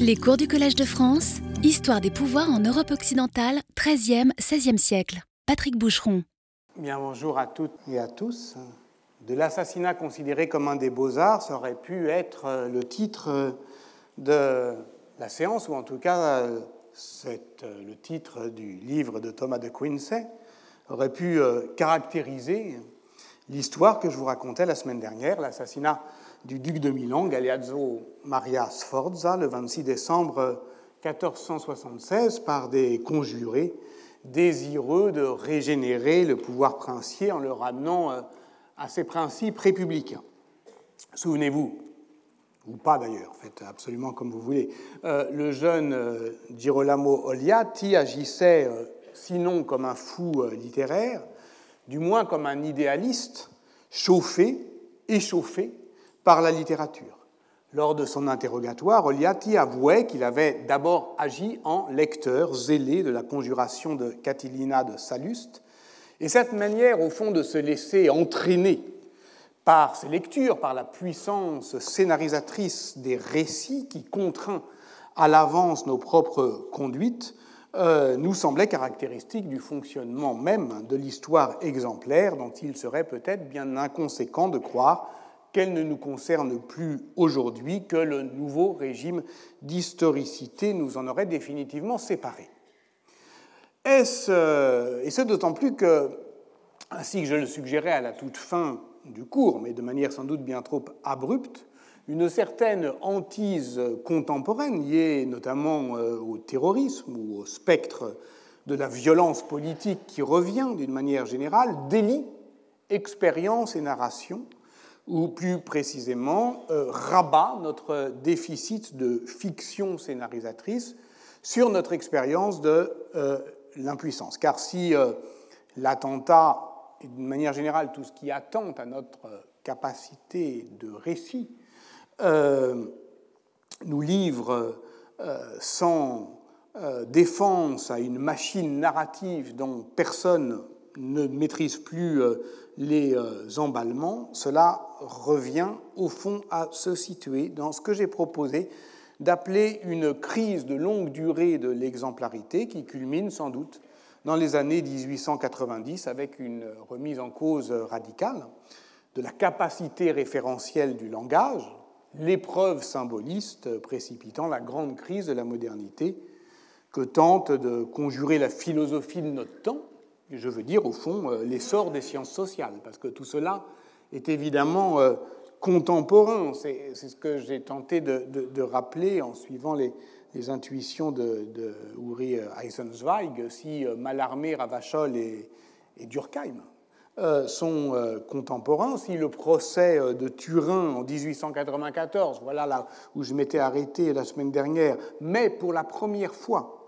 Les cours du Collège de France, Histoire des pouvoirs en Europe occidentale, 13e, 16e siècle. Patrick Boucheron. Bien, bonjour à toutes et à tous. De l'assassinat considéré comme un des beaux-arts, ça aurait pu être euh, le titre euh, de la séance, ou en tout cas euh, c'est le titre du livre de Thomas de Quincey, aurait pu caractériser l'histoire que je vous racontais la semaine dernière, l'assassinat du duc de Milan, Galeazzo Maria Sforza, le 26 décembre 1476, par des conjurés désireux de régénérer le pouvoir princier en le ramenant euh, à ses principes républicains. Souvenez-vous, ou pas d'ailleurs, faites absolument comme vous voulez, euh, le jeune euh, Girolamo Oliati agissait sinon comme un fou littéraire, du moins comme un idéaliste chauffé, échauffé par la littérature. Lors de son interrogatoire, Oliati avouait qu'il avait d'abord agi en lecteur zélé de la conjuration de Catilina de Salluste, et cette manière, au fond, de se laisser entraîner par ses lectures, par la puissance scénarisatrice des récits qui contraint à l'avance nos propres conduites, euh, nous semblait caractéristique du fonctionnement même de l'histoire exemplaire dont il serait peut-être bien inconséquent de croire qu'elle ne nous concerne plus aujourd'hui, que le nouveau régime d'historicité nous en aurait définitivement séparés. Euh, et ce d'autant plus que, ainsi que je le suggérais à la toute fin du cours, mais de manière sans doute bien trop abrupte, une certaine hantise contemporaine liée notamment euh, au terrorisme ou au spectre de la violence politique qui revient d'une manière générale délie expérience et narration ou plus précisément euh, rabat notre déficit de fiction scénarisatrice sur notre expérience de euh, l'impuissance. Car si euh, l'attentat, et d'une manière générale tout ce qui attente à notre capacité de récit, nous livre sans défense à une machine narrative dont personne ne maîtrise plus les euh, emballements, cela revient au fond à se situer dans ce que j'ai proposé d'appeler une crise de longue durée de l'exemplarité qui culmine sans doute dans les années 1890 avec une remise en cause radicale de la capacité référentielle du langage, l'épreuve symboliste précipitant la grande crise de la modernité que tente de conjurer la philosophie de notre temps je veux dire, au fond, euh, l'essor des sciences sociales, parce que tout cela est évidemment euh, contemporain. C'est ce que j'ai tenté de, rappeler en suivant les, intuitions de, de Uri Eisenzweig, si euh, Mallarmé, Ravachol et, Durkheim sont contemporains, si le procès de Turin en 1894, voilà là où je m'étais arrêté la semaine dernière, met pour la première fois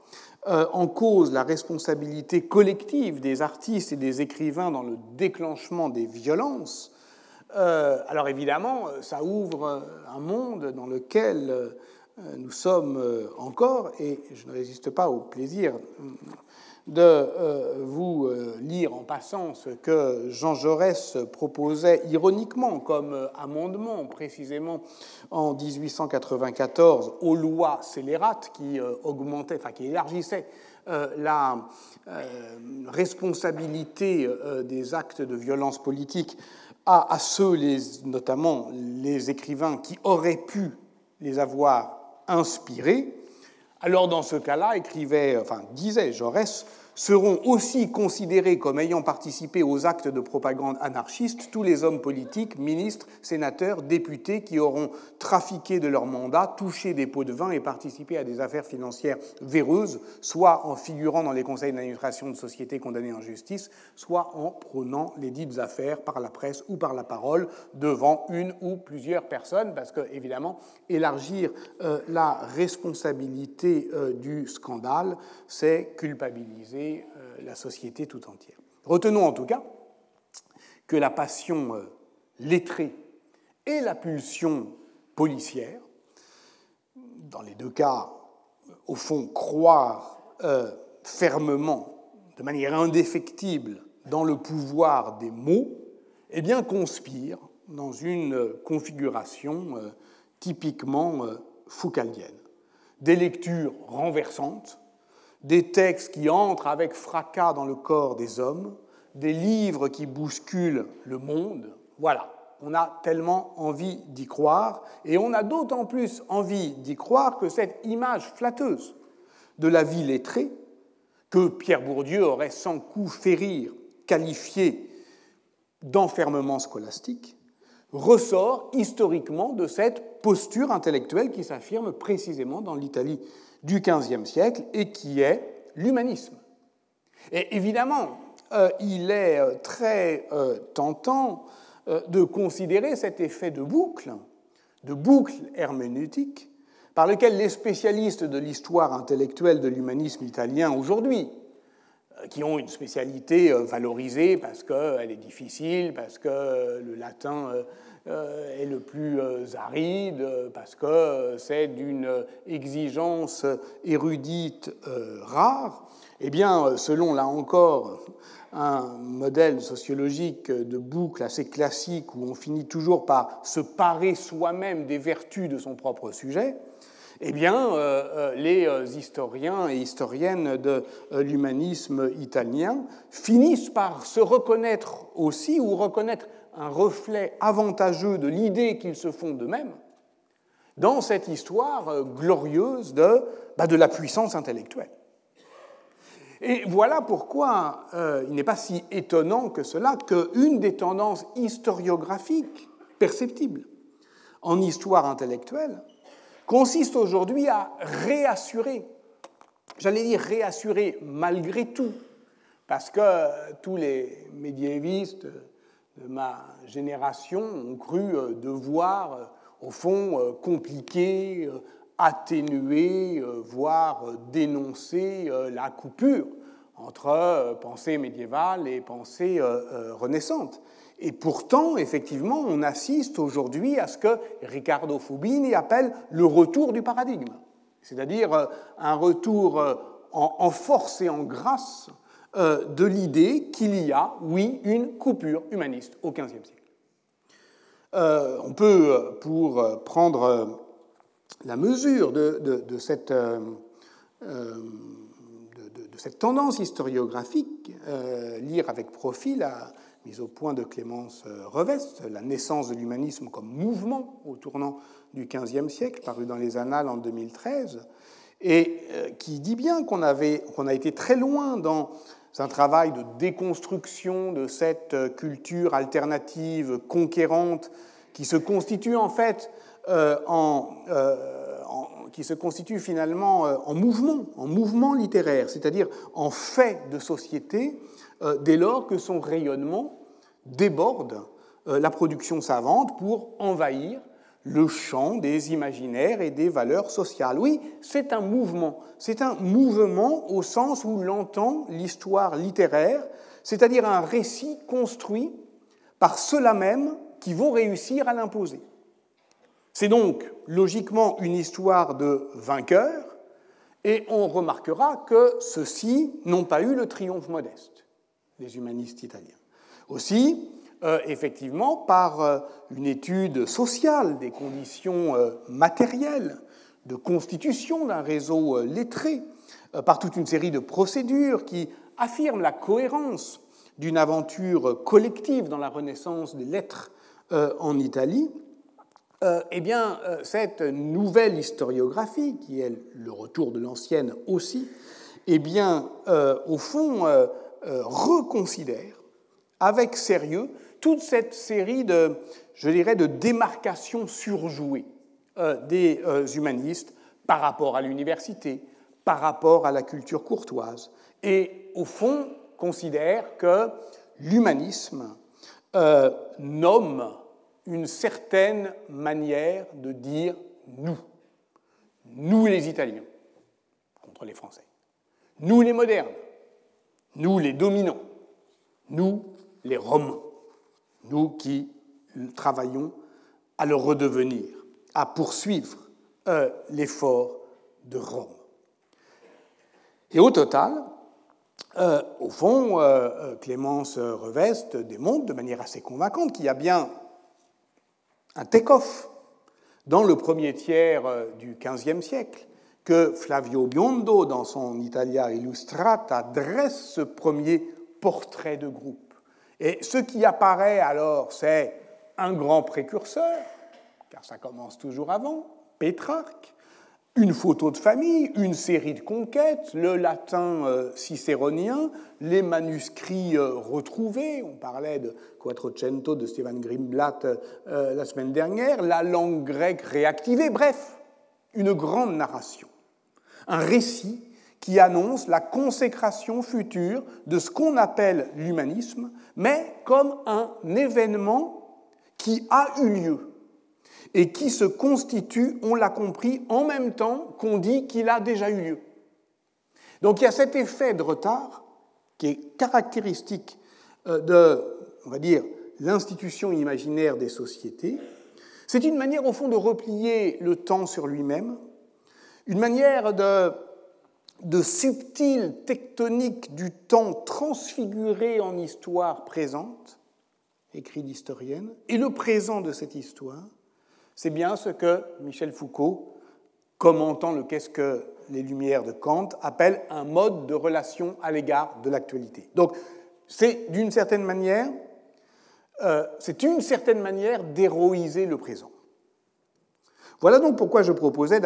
euh, en cause la responsabilité collective des artistes et des écrivains dans le déclenchement des violences, euh, alors évidemment, ça ouvre un monde dans lequel nous sommes encore, et je ne résiste pas au plaisir de euh, vous euh, lire en passant ce que Jean Jaurès proposait ironiquement comme euh, amendement précisément en 1894 aux lois scélérates qui augmentaient, enfin qui élargissaient la responsabilité des actes de violence politique à, ceux, notamment les écrivains, qui auraient pu les avoir inspirés. Alors dans ce cas-là, écrivait, enfin disait Jaurès, seront aussi considérés comme ayant participé aux actes de propagande anarchiste tous les hommes politiques, ministres, sénateurs, députés qui auront trafiqué de leur mandat, touché des pots de vin et participé à des affaires financières véreuses, soit en figurant dans les conseils d'administration de sociétés condamnées en justice, soit en prônant les dites affaires par la presse ou par la parole devant une ou plusieurs personnes, parce que, évidemment, élargir euh, la responsabilité euh, du scandale, c'est culpabiliser la société tout entière. Retenons en tout cas que la passion euh, lettrée et la pulsion policière, dans les deux cas, au fond, croire euh, fermement, de manière indéfectible, dans le pouvoir des mots, eh bien, conspirent dans une configuration typiquement foucaldienne. des lectures renversantes, des textes qui entrent avec fracas dans le corps des hommes, des livres qui bousculent le monde. Voilà, on a tellement envie d'y croire, et on a d'autant plus envie d'y croire que cette image flatteuse de la vie lettrée, que Pierre Bourdieu aurait sans coup fait rire, qualifiée d'enfermement scolastique, ressort historiquement de cette posture intellectuelle qui s'affirme précisément dans l'Italie du XVe siècle et qui est l'humanisme. Et évidemment, euh, il est euh, très euh, tentant de considérer cet effet de boucle, de boucle herméneutique, par lequel les spécialistes de l'histoire intellectuelle de l'humanisme italien aujourd'hui, qui ont une spécialité valorisée parce qu'elle est difficile, parce que le latin euh, est le plus euh, aride parce que c'est d'une exigence érudite euh, rare, eh bien, selon là encore un modèle sociologique de boucle assez classique où on finit toujours par se parer soi-même des vertus de son propre sujet, eh bien, les historiens et historiennes de l'humanisme italien finissent par se reconnaître aussi ou reconnaître un reflet avantageux de l'idée qu'ils se font d'eux-mêmes dans cette histoire euh, glorieuse de, bah, de la puissance intellectuelle. Et voilà pourquoi euh, il n'est pas si étonnant que cela qu'une des tendances historiographiques perceptibles en histoire intellectuelle consiste aujourd'hui à réassurer, j'allais dire réassurer malgré tout, parce que tous les médiévistes, de ma génération ont cru euh, devoir, euh, au fond, euh, compliquer, atténuer, voire dénoncer la coupure entre pensée médiévale et pensée renaissante. Et pourtant, effectivement, on assiste aujourd'hui à ce que Riccardo Fubini appelle le retour du paradigme, c'est-à-dire un retour en force et en grâce euh, de l'idée qu'il y a, oui, une coupure humaniste au XVe siècle. Euh, on peut, euh, pour prendre la mesure de, cette, tendance historiographique, lire avec profit la mise au point de Clémence Revest, La naissance de l'humanisme comme mouvement au tournant du XVe siècle, paru dans les Annales en 2013, et qui dit bien qu'on a été très loin dans un travail de déconstruction de cette euh, culture alternative, conquérante, qui se constitue en fait euh, euh, qui se constitue finalement en mouvement, en mouvement littéraire, c'est-à-dire en fait de société, dès lors que son rayonnement déborde la production savante pour envahir le champ des imaginaires et des valeurs sociales. Oui, c'est un mouvement. C'est un mouvement au sens où l'entend l'histoire littéraire, c'est-à-dire un récit construit par ceux-là même qui vont réussir à l'imposer. C'est donc logiquement une histoire de vainqueurs, et on remarquera que ceux-ci n'ont pas eu le triomphe modeste, les humanistes italiens. Aussi, euh, effectivement par euh, une étude sociale des conditions euh, matérielles de constitution d'un réseau lettré, par toute une série de procédures qui affirment la cohérence d'une aventure collective dans la renaissance des lettres en Italie, eh bien, cette nouvelle historiographie, qui est le retour de l'ancienne aussi, eh bien, au fond, reconsidère avec sérieux toute cette série de, je dirais, de démarcations surjouées euh, des euh, humanistes par rapport à l'université, par rapport à la culture courtoise, et au fond considère que l'humanisme euh, nomme une certaine manière de dire nous, nous les Italiens, contre les Français, nous les modernes, nous les dominants, nous les Romains. Nous qui travaillons à le redevenir, à poursuivre euh, l'effort de Rome. Et au total, euh, au fond, euh, Clémence Reveste démontre de manière assez convaincante qu'il y a bien un take-off dans le premier tiers du XVe siècle que Flavio Biondo, dans son Italia Illustrata, dresse ce premier portrait de groupe. Et ce qui apparaît alors, c'est un grand précurseur, car ça commence toujours avant, Pétrarque, une photo de famille, une série de conquêtes, le latin euh, cicéronien, les manuscrits euh, retrouvés, on parlait de Quattrocento de Stefan Grimblatt euh, la semaine dernière, la langue grecque réactivée, bref, une grande narration, un récit qui annonce la consécration future de ce qu'on appelle l'humanisme, mais comme un événement qui a eu lieu et qui se constitue, on l'a compris, en même temps qu'on dit qu'il a déjà eu lieu. Donc il y a cet effet de retard qui est caractéristique euh, de, on va dire, l'institution imaginaire des sociétés. C'est une manière, au fond, de replier le temps sur lui-même, une manière de, subtile tectonique du temps transfiguré en histoire présente, écrit l'historienne, et le présent de cette histoire, c'est bien ce que Michel Foucault, commentant le Qu'est-ce que les Lumières de Kant, appelle un mode de relation à l'égard de l'actualité. Donc, c'est d'une certaine manière, euh, c'est une certaine manière d'héroïser le présent. Voilà donc pourquoi je proposais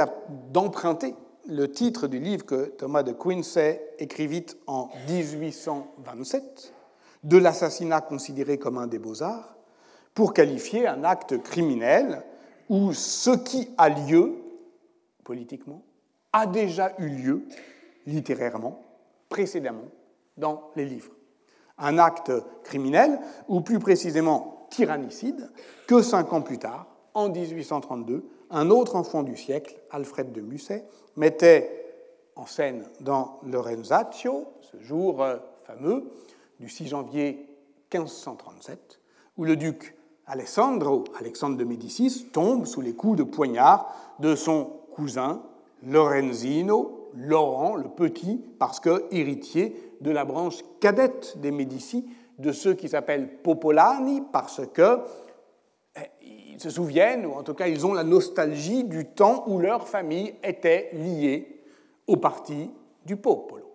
d'emprunter le titre du livre que Thomas de Quincey écrivit en 1827, de l'assassinat considéré comme un des beaux-arts, pour qualifier un acte criminel où ce qui a lieu, politiquement, a déjà eu lieu, littérairement, précédemment, dans les livres. Un acte criminel, ou plus précisément tyrannicide, que cinq ans plus tard, en 1832, un autre enfant du siècle, Alfred de Musset, mettait en scène dans Lorenzaccio, ce jour euh, fameux du 6 janvier 1537, où le duc Alessandro, Alexandre de Médicis, tombe sous les coups de poignard de son cousin Lorenzino, Laurent le Petit, parce que héritier de la branche cadette des Médicis, de ceux qui s'appellent Popolani, parce que ils se souviennent, ou en tout cas ils ont la nostalgie du temps où leur famille était liée au parti du Popolo,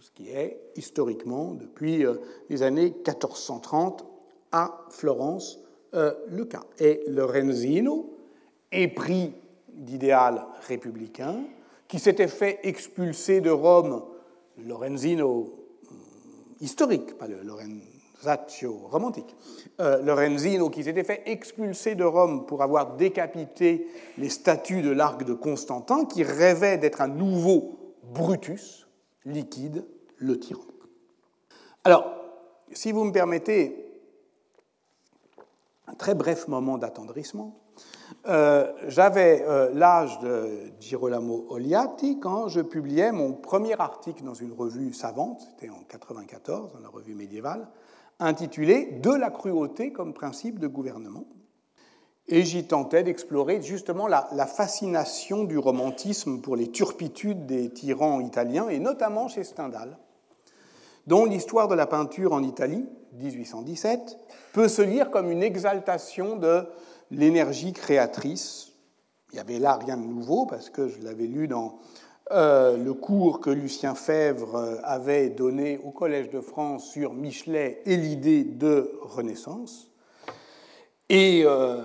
ce qui est historiquement depuis euh, les années 1430 à Florence euh, le cas. Et Lorenzino, épris d'idéal républicain, qui s'était fait expulser de Rome, Lorenzino hmm, historique, pas le Lorenzaccio romantique, euh, Lorenzino qui s'était fait expulser de Rome pour avoir décapité les statues de l'arc de Constantin, qui rêvait d'être un nouveau Brutus, liquide, le tyran. Alors, si vous me permettez, un très bref moment d'attendrissement. Euh, j'avais euh, l'âge de Girolamo Oliati quand je publiais mon premier article dans une revue savante, c'était en 1994, dans la revue médiévale, intitulé De la cruauté comme principe de gouvernement. Et j'y tentais d'explorer justement la, fascination du romantisme pour les turpitudes des tyrans italiens, et notamment chez Stendhal, dont l'histoire de la peinture en Italie, 1817, peut se lire comme une exaltation de l'énergie créatrice. Il n'y avait là rien de nouveau, parce que je l'avais lu dans euh, le cours que Lucien Fèvre euh, avait donné au Collège de France sur Michelet et l'idée de Renaissance. Et euh,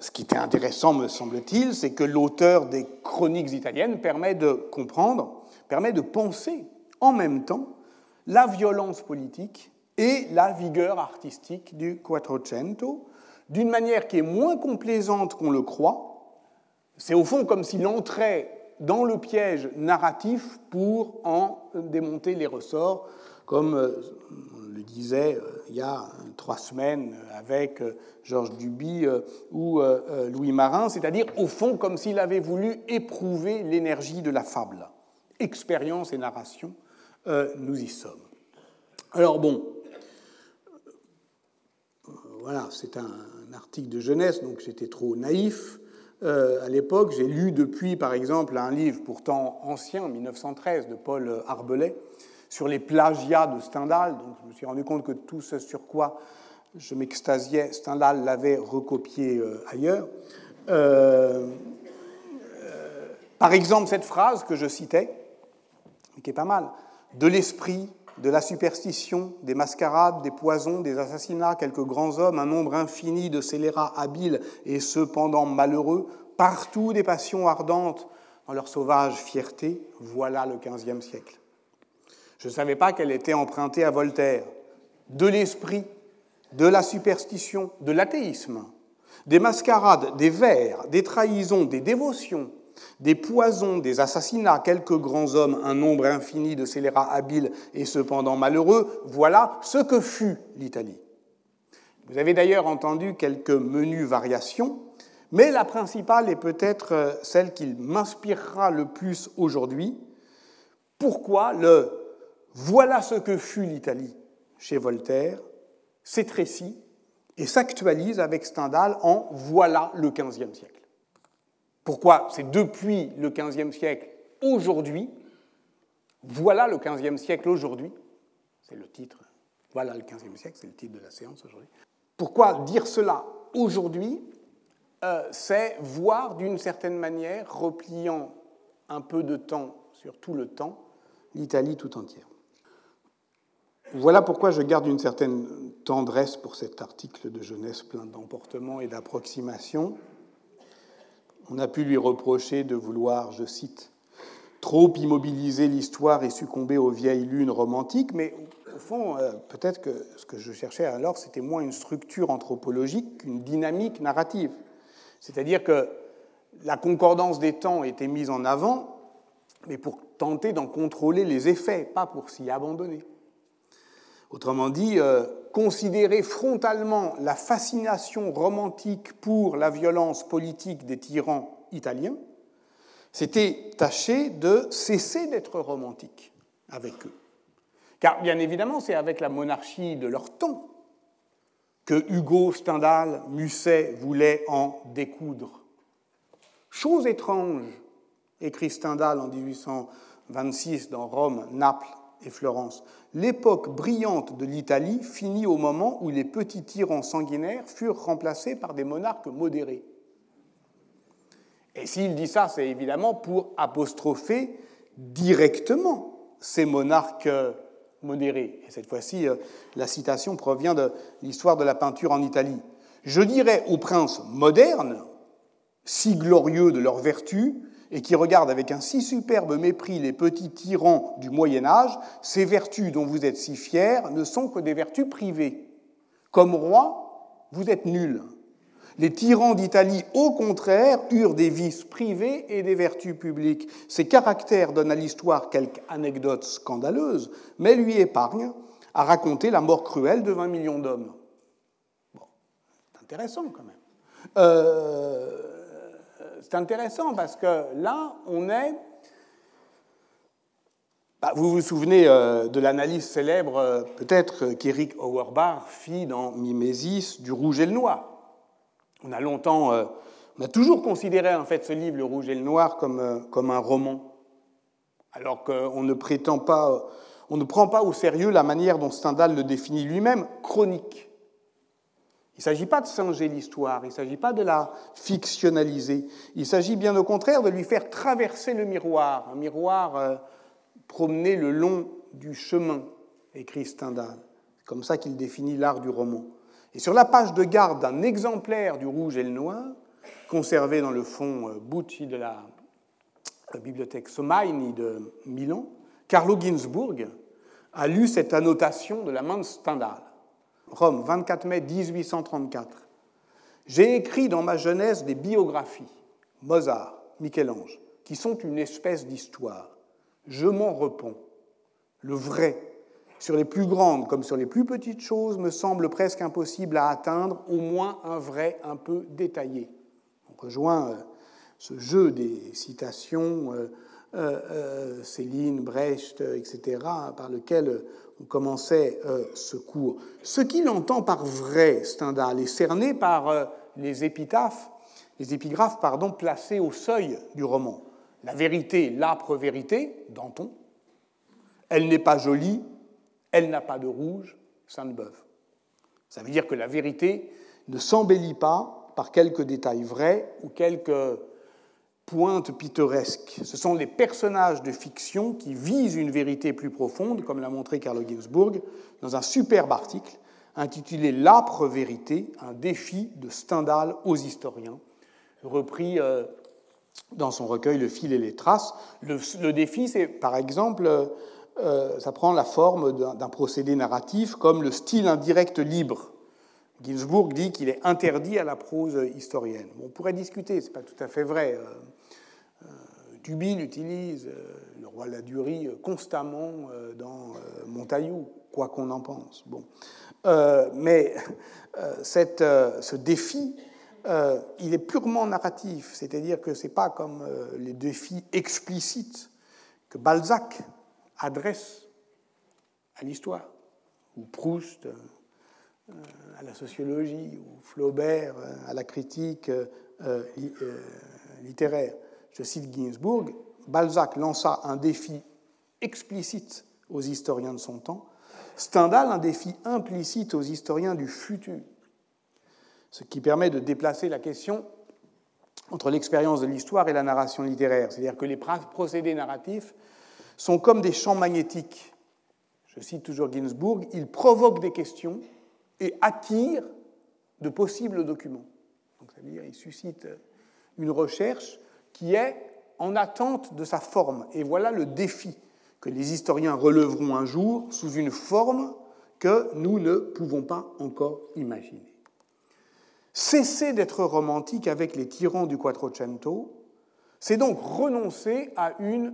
ce qui était intéressant, me semble-t-il, c'est que l'auteur des chroniques italiennes permet de comprendre, permet de penser en même temps la violence politique et la vigueur artistique du Quattrocento, d'une manière qui est moins complaisante qu'on le croit. C'est au fond comme s'il entrait dans le piège narratif pour en démonter les ressorts, comme euh, on le disait euh, il y a trois semaines avec euh, Georges Duby ou Louis Marin, c'est-à-dire au fond comme s'il avait voulu éprouver l'énergie de la fable. Expérience et narration, nous y sommes. Alors bon, voilà, c'est un, article de jeunesse, donc j'étais trop naïf. Euh, à l'époque, j'ai lu depuis, par exemple, un livre pourtant ancien, 1913, de Paul Arbelet, sur les plagiats de Stendhal. Donc je me suis rendu compte que tout ce sur quoi je m'extasiais, Stendhal l'avait recopié euh, ailleurs. Euh, Par exemple, cette phrase que je citais, qui est pas mal, de l'esprit, de la superstition, des mascarades, des poisons, des assassinats, quelques grands hommes, un nombre infini de scélérats habiles et cependant malheureux, partout des passions ardentes dans leur sauvage fierté, voilà le XVe siècle. Je ne savais pas qu'elle était empruntée à Voltaire. De l'esprit, de la superstition, de l'athéisme, des mascarades, des vers, des trahisons, des dévotions, des poisons, des assassinats, quelques grands hommes, un nombre infini de scélérats habiles et cependant malheureux, voilà ce que fut l'Italie. Vous avez d'ailleurs entendu quelques menues variations, mais la principale est peut-être euh, celle qui m'inspirera le plus aujourd'hui. Pourquoi le voilà ce que fut l'Italie chez Voltaire s'étrécit et s'actualise avec Stendhal en voilà le XVe siècle. Pourquoi C'est depuis le XVe siècle aujourd'hui. Voilà le XVe siècle aujourd'hui. C'est le titre. Voilà le XVe siècle, c'est le titre de la séance aujourd'hui. Pourquoi dire cela aujourd'hui euh, C'est voir d'une certaine manière, repliant un peu de temps sur tout le temps, l'Italie tout entière. Voilà pourquoi je garde une certaine tendresse pour cet article de jeunesse plein d'emportements et d'approximations. On a pu lui reprocher de vouloir, je cite, trop immobiliser l'histoire et succomber aux vieilles lunes romantiques, mais au fond, euh, peut-être que ce que je cherchais alors, c'était moins une structure anthropologique qu'une dynamique narrative. C'est-à-dire que la concordance des temps était mise en avant, mais pour tenter d'en contrôler les effets, pas pour s'y abandonner. Autrement dit, euh, considérer frontalement la fascination romantique pour la violence politique des tyrans italiens, c'était tâcher de cesser d'être romantique avec eux. Car bien évidemment, c'est avec la monarchie de leur temps que Hugo, Stendhal, Musset voulaient en découdre. Chose étrange, écrit Stendhal en 1826 dans Rome, Naples et Florence. L'époque brillante de l'Italie finit au moment où les petits tyrans sanguinaires furent remplacés par des monarques modérés. Et s'il dit ça, c'est évidemment pour apostropher directement ces monarques modérés. Et cette fois-ci, euh, la citation provient de l'histoire de la peinture en Italie. Je dirais aux princes modernes, si glorieux de leur vertu, et qui regarde avec un si superbe mépris les petits tyrans du Moyen Âge, ces vertus dont vous êtes si fiers ne sont que des vertus privées. Comme roi, vous êtes nuls. Les tyrans d'Italie, au contraire, eurent des vices privés et des vertus publiques. Ces caractères donnent à l'histoire quelques anecdotes scandaleuses, mais lui épargnent à raconter la mort cruelle de 20 millions d'hommes. Bon, c'est intéressant quand même. Euh, c'est intéressant parce que là, on est. Bah, vous vous souvenez euh, de l'analyse célèbre, euh, peut-être, qu'Eric Auerbach fit dans Mimésis du rouge et le noir. On a longtemps, euh, on a toujours considéré en fait ce livre, Le Rouge et le Noir, comme, comme un roman, alors qu'on ne prétend pas, on ne prend pas au sérieux la manière dont Stendhal le définit lui-même, chronique. Il ne s'agit pas de singer l'histoire, il ne s'agit pas de la fictionnaliser, il s'agit bien au contraire de lui faire traverser le miroir, un miroir euh, promené le long du chemin, écrit Stendhal. C'est comme ça qu'il définit l'art du roman. Et sur la page de garde d'un exemplaire du Rouge et le Noir, conservé dans le fond euh, Bucci de la, la bibliothèque Somaini de Milan, Carlo Ginzburg a lu cette annotation de la main de Stendhal. Rome, 24 mai 1834. J'ai écrit dans ma jeunesse des biographies, Mozart, Michel-Ange, qui sont une espèce d'histoire. Je m'en réponds. Le vrai, sur les plus grandes comme sur les plus petites choses, me semble presque impossible à atteindre, au moins un vrai un peu détaillé. On rejoint euh, ce jeu des citations, euh, euh, Céline, Brecht, etc., par lequel on commençait euh, ce cours. Ce qu'il entend par vrai, Stendhal, est cerné par euh, les épitaphes, les épigraphes pardon, placées au seuil du roman. La vérité, l'âpre vérité, Danton. Elle n'est pas jolie, elle n'a pas de rouge, Sainte-Beuve. Ça veut dire que la vérité ne s'embellit pas par quelques détails vrais ou quelques pointe pittoresque. Ce sont les personnages de fiction qui visent une vérité plus profonde, comme l'a montré Carlo Ginzburg dans un superbe article intitulé L'âpre vérité, un défi de Stendhal aux historiens, repris euh, dans son recueil Le fil et les traces. Le, défi, c'est par exemple, euh, ça prend la forme d'un procédé narratif comme le style indirect libre. Ginsburg dit qu'il est interdit à la prose historienne. on pourrait discuter, ce n'est pas tout à fait vrai. Euh, Tubin utilise le roi Ladurie constamment dans Montaillou, quoi qu'on en pense. Bon. Euh, mais euh, cette, euh, ce défi, il est purement narratif, c'est-à-dire que ce n'est pas comme les défis explicites que Balzac adresse à l'histoire, ou Proust à la sociologie, ou Flaubert à la critique littéraire. Je cite Ginsburg, Balzac lança un défi explicite aux historiens de son temps Stendhal un défi implicite aux historiens du futur, ce qui permet de déplacer la question entre l'expérience de l'histoire et la narration littéraire. C'est-à-dire que les procédés narratifs sont comme des champs magnétiques. Je cite toujours Ginsburg, ils provoquent des questions et attirent de possibles documents. Donc, ça veut dire qu'ils suscitent une recherche qui est en attente de sa forme. Et voilà le défi que les historiens releveront un jour sous une forme que nous ne pouvons pas encore imaginer. Cesser d'être romantique avec les tyrans du Quattrocento, c'est donc renoncer à une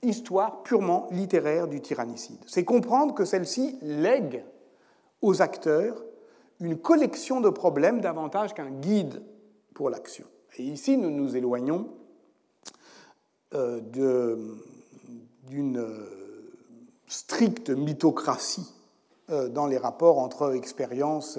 histoire purement littéraire du tyrannicide. C'est comprendre que celle-ci lègue aux acteurs une collection de problèmes davantage qu'un guide pour l'action. Et ici, nous nous éloignons euh, d'une euh, stricte mythocratie euh, dans les rapports entre expérience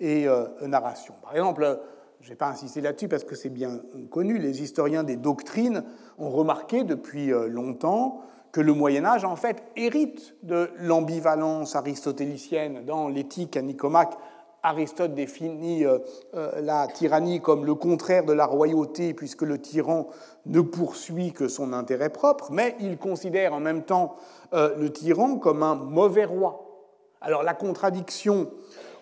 et narration. Par exemple, je ne vais pas insister là-dessus parce que c'est bien connu, les historiens des doctrines ont remarqué depuis longtemps que le Moyen Âge, en fait, hérite de l'ambivalence aristotélicienne dans l'éthique à Nicomaque Aristote définit euh, euh, la tyrannie comme le contraire de la royauté, puisque le tyran ne poursuit que son intérêt propre, mais il considère en même temps euh, le tyran comme un mauvais roi. Alors la contradiction,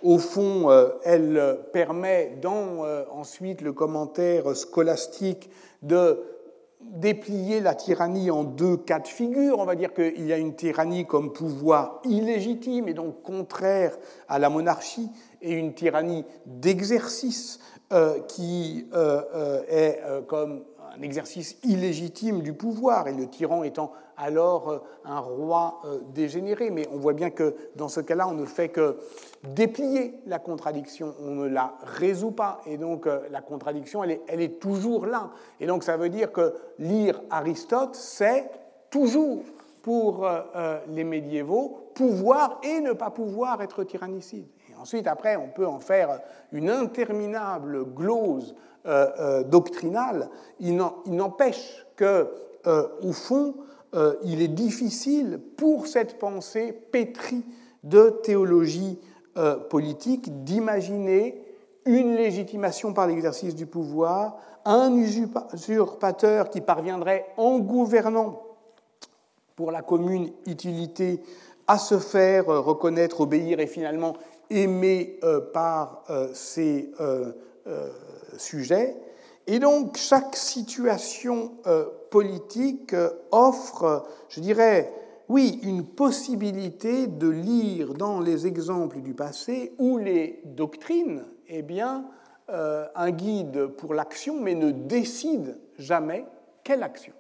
au fond, elle permet dans ensuite le commentaire scolastique de déplier la tyrannie en deux cas de figure. On va dire qu'il y a une tyrannie comme pouvoir illégitime et donc contraire à la monarchie, et une tyrannie d'exercice euh, qui euh, euh, est comme un exercice illégitime du pouvoir, et le tyran étant alors un roi dégénéré. Mais on voit bien que dans ce cas-là, on ne fait que déplier la contradiction, on ne la résout pas, et donc la contradiction, elle est, toujours là. Et donc ça veut dire que lire Aristote, c'est toujours pour les médiévaux pouvoir et ne pas pouvoir être tyrannicide. Ensuite, après, on peut en faire une interminable glose euh, euh, doctrinale. Il n'empêche que, euh, au fond, il est difficile pour cette pensée pétrie de théologie politique d'imaginer une légitimation par l'exercice du pouvoir, un usurpateur qui parviendrait en gouvernant pour la commune utilité à se faire reconnaître, obéir et finalement aimé euh, par euh, euh, sujets. Et donc chaque situation politique offre, je dirais, oui, une possibilité de lire dans les exemples du passé ou les doctrines, eh bien, un guide pour l'action, mais ne décide jamais quelle action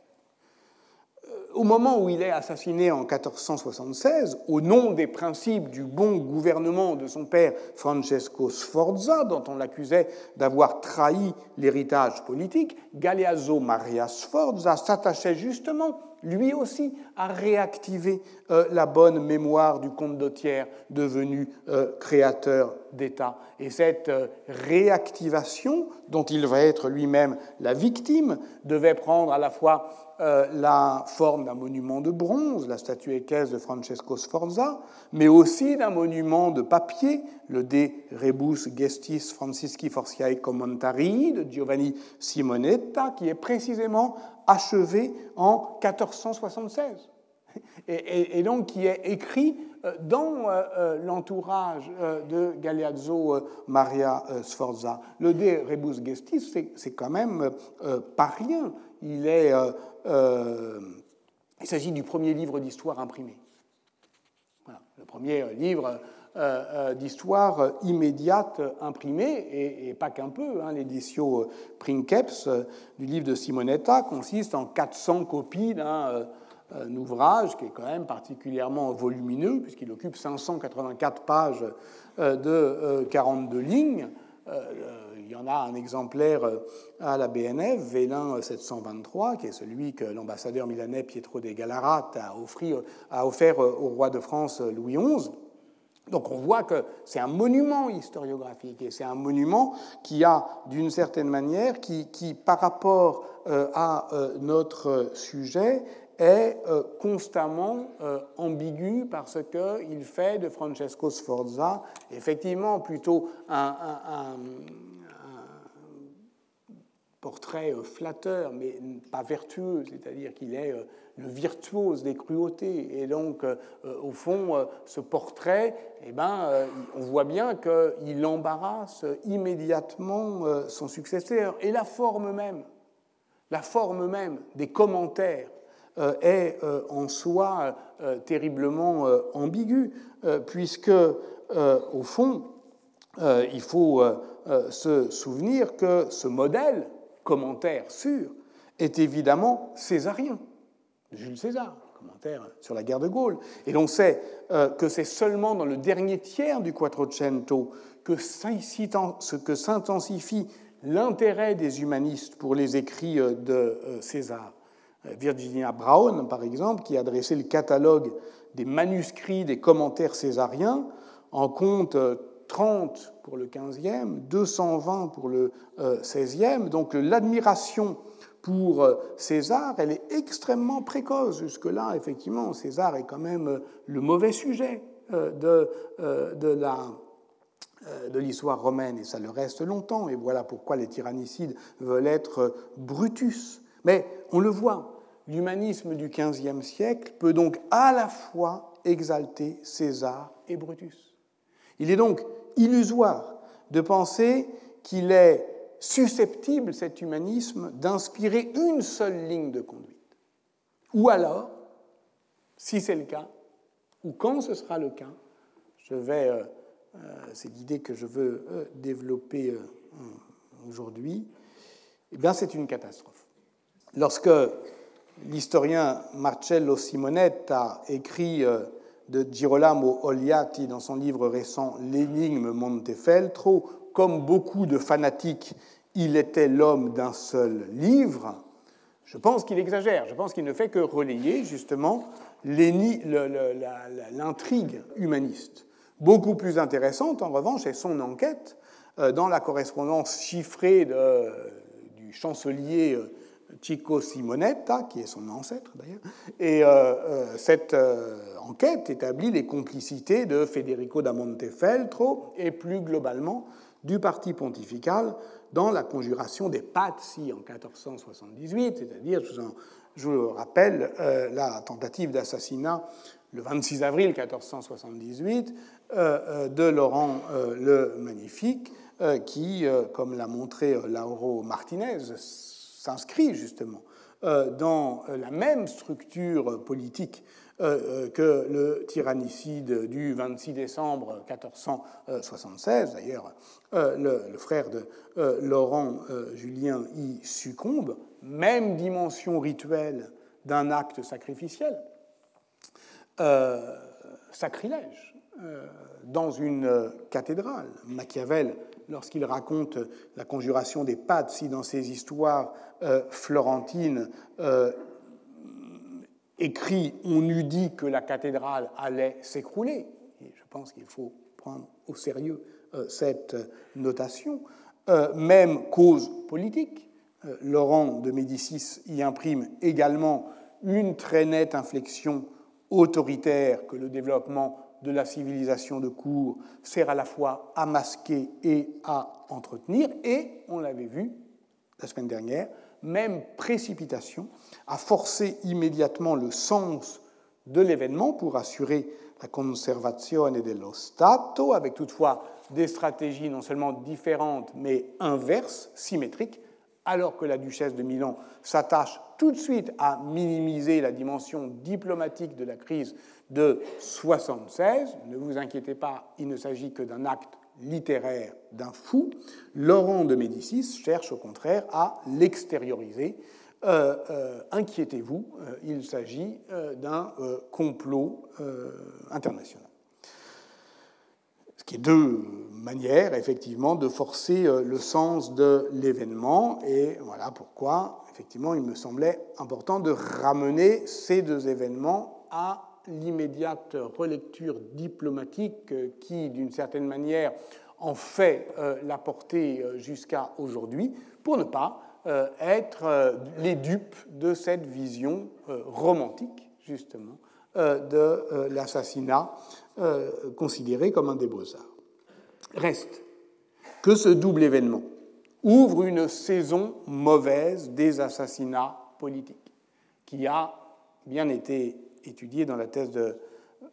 au moment où il est assassiné en 1476, au nom des principes du bon gouvernement de son père Francesco Sforza, dont on l'accusait d'avoir trahi l'héritage politique, Galeazzo Maria Sforza s'attachait justement lui aussi, à réactiver euh, la bonne mémoire du comte d'Autière, devenu euh, créateur d'État. Et cette euh, réactivation, dont il va être lui-même la victime, devait prendre à la fois la forme d'un monument de bronze, la statue équestre de Francesco Sforza, mais aussi d'un monument de papier, le De Rebus Gestis Francisci Forciae Commentari de Giovanni Simonetta, qui est précisément achevé en 1476 et, donc qui est écrit euh, dans euh, euh, l'entourage de Galeazzo Maria Sforza. Le De Rebus Gestis, c'est quand même pas rien. Il, il s'agit du premier livre d'histoire imprimé. Le premier livre d'histoire immédiate imprimé, et, pas qu'un peu. Hein, L'édition Princeps du livre de Simonetta consiste en 400 copies d'un un ouvrage qui est quand même particulièrement volumineux, puisqu'il occupe 584 pages euh, de 42 euh, lignes. Euh, il y en a un exemplaire à la BNF, Vélin 723, qui est celui que l'ambassadeur milanais Pietro de offert, a offert au roi de France Louis XI. Donc on voit que c'est un monument historiographique et c'est un monument qui a, d'une certaine manière, qui, par rapport à notre sujet, est euh, constamment euh, ambigu parce qu'il fait de Francesco Sforza effectivement plutôt un, portrait euh, flatteur, mais pas vertueux, c'est-à-dire qu'il est le virtuose des cruautés. Et donc, au fond, ce portrait, eh ben, on voit bien qu'il embarrasse immédiatement son successeur. Et la forme même, la forme même des commentaires euh, est euh, en soi euh, terriblement ambigu, puisque, au fond, il faut se souvenir que ce modèle, commentaire sûr, est évidemment césarien, Jules César, commentaire sur la guerre de Gaulle. Et l'on sait que c'est seulement dans le dernier tiers du Quattrocento que s'intensifie l'intérêt des humanistes pour les écrits de César. Virginia Brown, par exemple, qui a dressé le catalogue des manuscrits des commentaires césariens, en compte 30 pour le 15e, 220 pour le 16e. Donc l'admiration pour euh, César, elle est extrêmement précoce. Jusque-là, effectivement, César est quand même euh, le mauvais sujet euh, de, de de l'histoire romaine, et ça le reste longtemps, et voilà pourquoi les tyrannicides veulent être Brutus. Mais on le voit, l'humanisme du XVe siècle peut donc à la fois exalter César et Brutus. Il est donc illusoire de penser qu'il est susceptible, cet humanisme, d'inspirer une seule ligne de conduite. Ou alors, si c'est le cas, ou quand ce sera le cas, je vais, euh, euh, c'est l'idée que je veux euh, développer aujourd'hui, eh bien c'est une catastrophe. Lorsque l'historien Marcello Simonetta écrit euh, de Girolamo Oliati dans son livre récent L'énigme Montefeltro, comme beaucoup de fanatiques, il était l'homme d'un seul livre. Je pense qu'il exagère, je pense qu'il ne fait que relayer justement l'intrigue humaniste. Beaucoup plus intéressante, en revanche, est son enquête euh, dans la correspondance chiffrée du chancelier euh, Chico Simonetta, qui est son ancêtre d'ailleurs, et euh, cette enquête établit les complicités de Federico da Montefeltro et plus globalement du parti pontifical dans la conjuration des Pazzi en 1478, c'est-à-dire, je vous rappelle, la tentative d'assassinat le 26 avril 1478 de Laurent le Magnifique, qui, comme l'a montré Lauro Martinez, s'inscrit justement euh, dans euh, la même structure politique euh, que le tyrannicide du 26 décembre 1476. D'ailleurs, le, frère de Laurent Julien y succombe. Même dimension rituelle d'un acte sacrificiel. sacrilège dans une cathédrale. Machiavel lorsqu'il raconte la conjuration des Pazzi dans ses histoires euh, florentines, euh, écrit On eût dit que la cathédrale allait s'écrouler. je pense qu'il faut prendre au sérieux cette notation. même cause politique. Laurent de Médicis y imprime également une très nette inflexion autoritaire que le développement de la civilisation de cour sert à la fois à masquer et à entretenir. Et, on l'avait vu la semaine dernière, même précipitation à forcer immédiatement le sens de l'événement pour assurer la conservazione dello Stato, avec toutefois des stratégies non seulement différentes mais inverses, symétriques, alors que la duchesse de Milan s'attache tout de suite à minimiser la dimension diplomatique de la crise de 76. Ne vous inquiétez pas, il ne s'agit que d'un acte littéraire d'un fou. Laurent de Médicis cherche au contraire à l'extérioriser. Euh, euh, inquiétez-vous, euh, il s'agit d'un complot international. Ce qui est deux manières, effectivement, de forcer le sens de l'événement. Et voilà pourquoi, effectivement, il me semblait important de ramener ces deux événements à l'immédiate relecture diplomatique euh, qui, d'une certaine manière, en fait euh, la portée euh, jusqu'à aujourd'hui, pour ne pas être les dupes de cette vision romantique, justement, de l'assassinat considéré comme un des beaux-arts. Reste que ce double événement ouvre une saison mauvaise des assassinats politiques, qui a bien été étudié dans la thèse de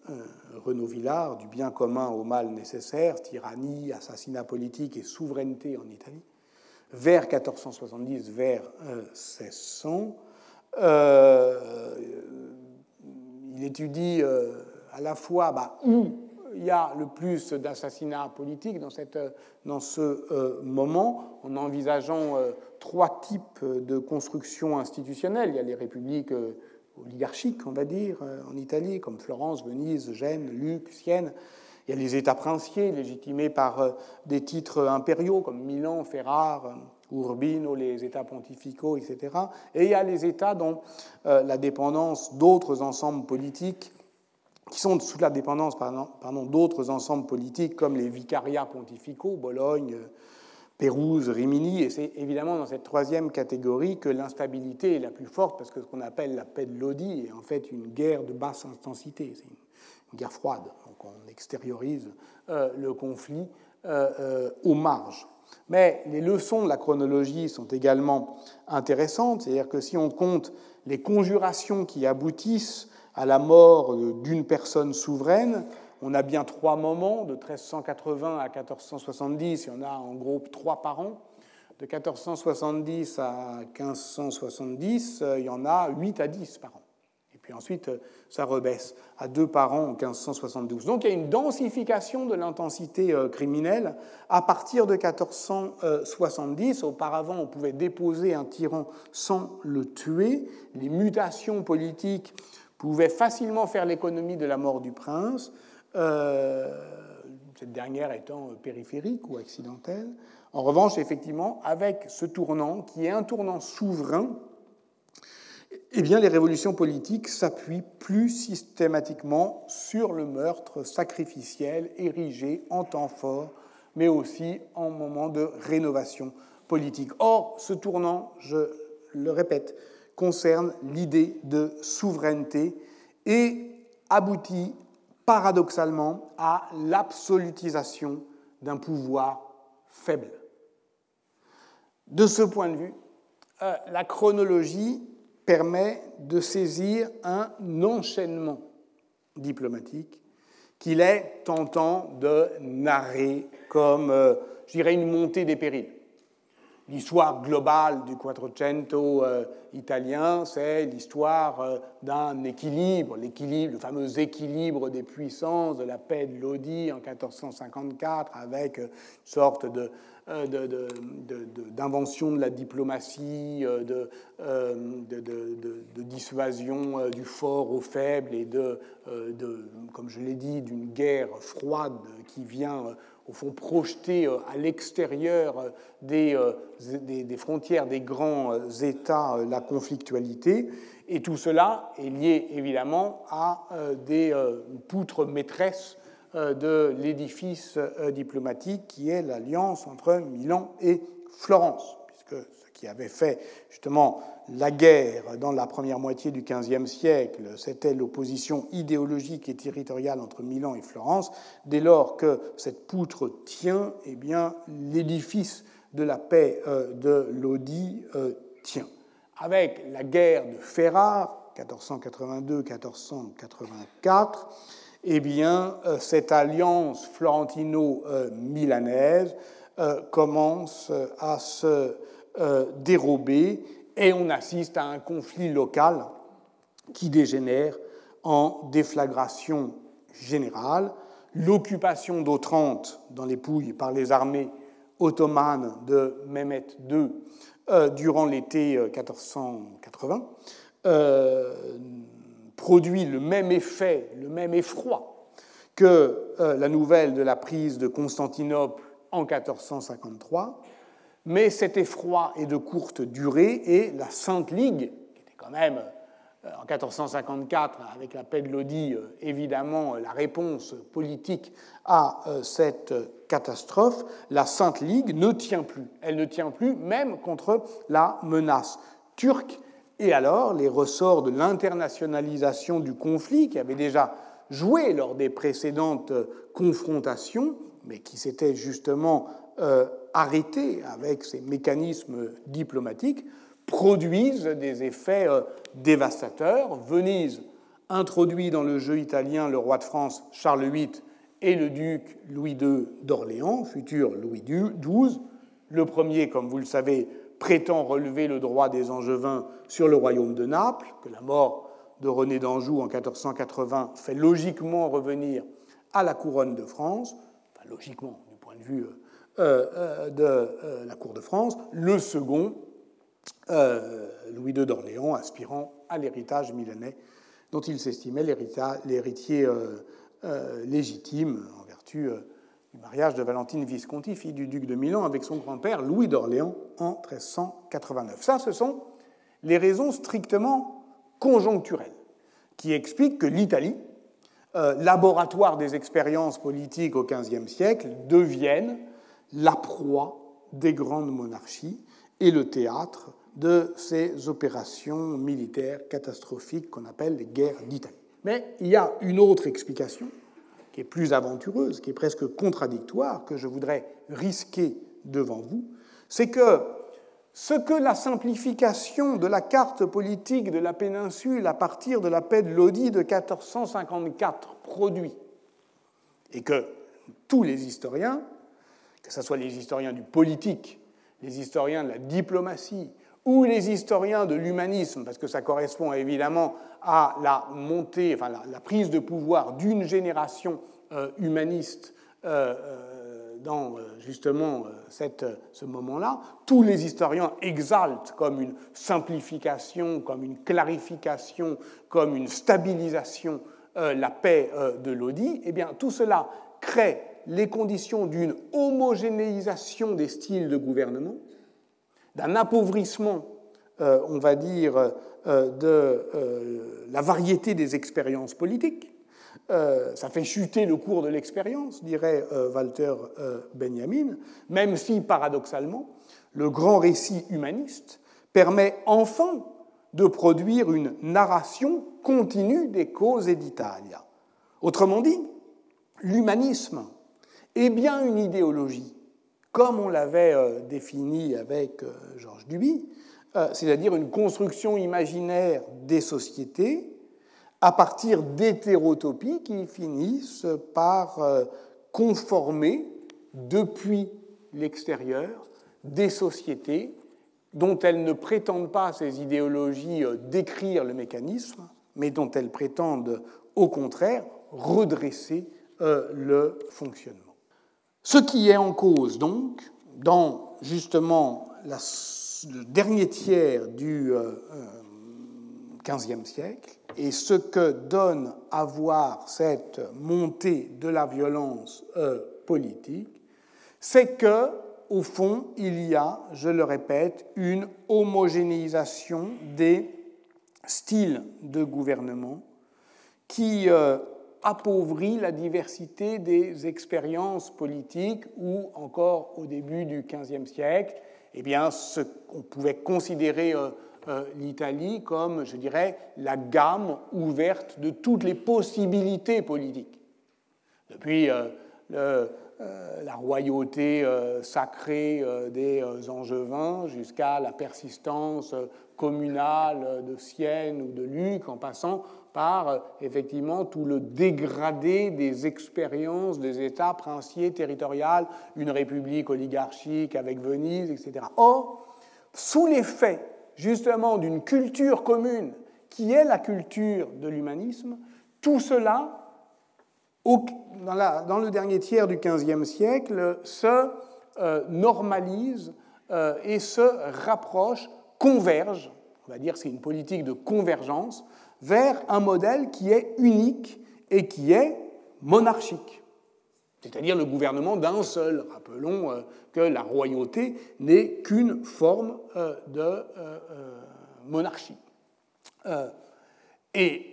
euh, Renaud Villard, du bien commun au mal nécessaire, tyrannie, assassinat politique et souveraineté en Italie, vers 1470, vers 1600. Euh, il étudie euh, à la fois bah, où il y a le plus d'assassinats politiques dans, cette, dans ce moment, en envisageant trois types de constructions institutionnelles. Il y a les républiques oligarchiques, on va dire, euh, en Italie, comme Florence, Venise, Gênes, Luc, Sienne. Il y a les États princiers légitimés par euh, des titres impériaux comme Milan, Ferrare, euh, Urbino, les États pontificaux, etc. Et il y a les États dont la dépendance d'autres ensembles politiques, qui sont sous la dépendance pardon, d'autres ensembles politiques comme les vicariats pontificaux, Bologne, Pérouse, Rimini, et c'est évidemment dans cette troisième catégorie que l'instabilité est la plus forte, parce que ce qu'on appelle la paix de Lodi est en fait une guerre de basse intensité, c'est une, guerre froide, donc on extériorise euh, le conflit euh, euh, aux marges. Mais les leçons de la chronologie sont également intéressantes, c'est-à-dire que si on compte les conjurations qui aboutissent à la mort d'une personne souveraine, on a bien trois moments, de 1380 à 1470, il y en a en gros trois par an. De 1470 à 1570, euh, il y en a 8 à 10 par an. Et puis ensuite, euh, ça rebaisse à deux par an en 1572. Donc il y a une densification de l'intensité euh, criminelle à partir de 1470. Auparavant, on pouvait déposer un tyran sans le tuer. Les mutations politiques pouvaient facilement faire l'économie de la mort du prince. Euh, cette dernière étant périphérique ou accidentelle. En revanche, effectivement, avec ce tournant, qui est un tournant souverain, eh bien, les révolutions politiques s'appuient plus systématiquement sur le meurtre sacrificiel érigé en temps fort, mais aussi en moment de rénovation politique. Or, ce tournant, je le répète, concerne l'idée de souveraineté et aboutit paradoxalement à l'absolutisation d'un pouvoir faible. De ce point de vue, euh, la chronologie permet de saisir un enchaînement diplomatique qu'il est tentant de narrer comme, euh, je dirais, une montée des périls. L'histoire globale du Quattrocento euh, italien, c'est l'histoire euh, d'un équilibre, le fameux équilibre des puissances de la paix de Lodi en 1454, avec une sorte de, euh, d'invention de, la diplomatie, de, dissuasion du fort au faible et de, comme je l'ai dit, d'une guerre froide qui vient au fond projeter euh, à l'extérieur euh, euh, des, des, frontières des grands États la conflictualité. Et tout cela est lié évidemment à des poutres maîtresses de l'édifice diplomatique qui est l'alliance entre Milan et Florence, puisque qui avait fait justement la guerre dans la première moitié du XVe siècle, c'était l'opposition idéologique et territoriale entre Milan et Florence. Dès lors que cette poutre tient, eh bien, l'édifice de la paix euh, de Lodi euh, tient. Avec la guerre de Ferrare, 1482-1484, eh bien, euh, cette alliance florentino-milanaise commence à se dérober et on assiste à un conflit local qui dégénère en déflagration générale. L'occupation d'Otrante dans les Pouilles par les armées ottomanes de Mehmet II euh, durant l'été 1480 euh, euh, produit le même effet, le même effroi que la nouvelle de la prise de Constantinople en 1453 mais cet effroi est de courte durée et la Sainte Ligue, qui était quand même euh, en 1454, avec la paix de Lodi, euh, évidemment la réponse politique à euh, cette catastrophe, la Sainte Ligue ne tient plus. Elle ne tient plus même contre la menace turque. Et alors, les ressorts de l'internationalisation du conflit, qui avait déjà joué lors des précédentes confrontations, mais qui s'était justement arrêtés avec ces mécanismes diplomatiques, produisent des effets euh, dévastateurs. Venise introduit dans le jeu italien le roi de France Charles VIII et le duc Louis II d'Orléans, futur Louis XII. Le premier, comme vous le savez, prétend relever le droit des Angevins sur le royaume de Naples, que la mort de René d'Anjou en 1480 fait logiquement revenir à la couronne de France, enfin, logiquement du point de vue euh, euh, euh, de euh, la cour de France, le second, Louis II d'Orléans, aspirant à l'héritage milanais dont il s'estimait l'héritier légitime en vertu du mariage de Valentine Visconti, fille du duc de Milan, avec son grand-père Louis d'Orléans en 1389. Ça, ce sont les raisons strictement conjoncturelles qui expliquent que l'Italie, laboratoire des expériences politiques au XVe siècle, devienne la proie des grandes monarchies et le théâtre de ces opérations militaires catastrophiques qu'on appelle les guerres d'Italie. Mais il y a une autre explication qui est plus aventureuse, qui est presque contradictoire, que je voudrais risquer devant vous, c'est que ce que la simplification de la carte politique de la péninsule à partir de la paix de Lodi de 1454 produit, et que tous les historiens que ce soit les historiens du politique, les historiens de la diplomatie ou les historiens de l'humanisme, parce que ça correspond évidemment à la montée, enfin la, prise de pouvoir d'une génération euh, humaniste euh, euh, dans justement cette, ce moment-là, tous les historiens exaltent comme une simplification, comme une clarification, comme une stabilisation la paix de Lodi, eh bien tout cela crée les conditions d'une homogénéisation des styles de gouvernement, d'un appauvrissement, euh, on va dire, euh, de euh, la variété des expériences politiques. ça fait chuter le cours de l'expérience, dirait Walter Benjamin, même si, paradoxalement, le grand récit humaniste permet enfin de produire une narration continue des causes d'Italia. Autrement dit, l'humanisme est bien une idéologie, comme on l'avait euh, défini avec euh, Georges Duby, euh, c'est-à-dire une construction imaginaire des sociétés à partir d'hétérotopies qui finissent par conformer depuis l'extérieur des sociétés dont elles ne prétendent pas, ces idéologies, décrire le mécanisme, mais dont elles prétendent au contraire redresser le fonctionnement. Ce qui est en cause, donc, dans justement le dernier tiers du XVe euh, siècle, et ce que donne à voir cette montée de la violence euh, politique, c'est que, au fond, il y a, je le répète, une homogénéisation des style de gouvernement qui appauvrit la diversité des expériences politiques ou encore au début du XVe siècle, eh bien, qu'on pouvait considérer euh, euh, l'Italie comme, je dirais, la gamme ouverte de toutes les possibilités politiques. Depuis euh, la royauté sacrée des Angevins jusqu'à la persistance communale de Sienne ou de Luc, en passant par euh, effectivement tout le dégradé des expériences des États princiers territoriales, une république oligarchique avec Venise, etc. Or, sous l'effet justement d'une culture commune qui est la culture de l'humanisme, tout cela, dans, le dernier tiers du XVe siècle, se euh, normalise euh, et se rapproche, converge, on va dire c'est une politique de convergence, vers un modèle qui est unique et qui est monarchique, c'est-à-dire le gouvernement d'un seul. Rappelons euh, que la royauté n'est qu'une forme euh, de euh, monarchie. Et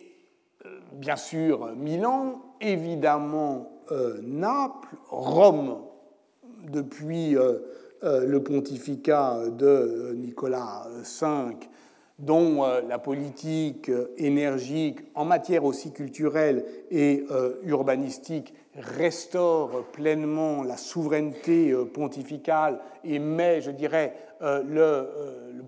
bien sûr Milan, évidemment Naples, Rome, depuis le pontificat de Nicolas V, dont euh, la politique euh, énergique en matière aussi culturelle et euh, urbanistique restaure pleinement la souveraineté pontificale et met, je dirais, le,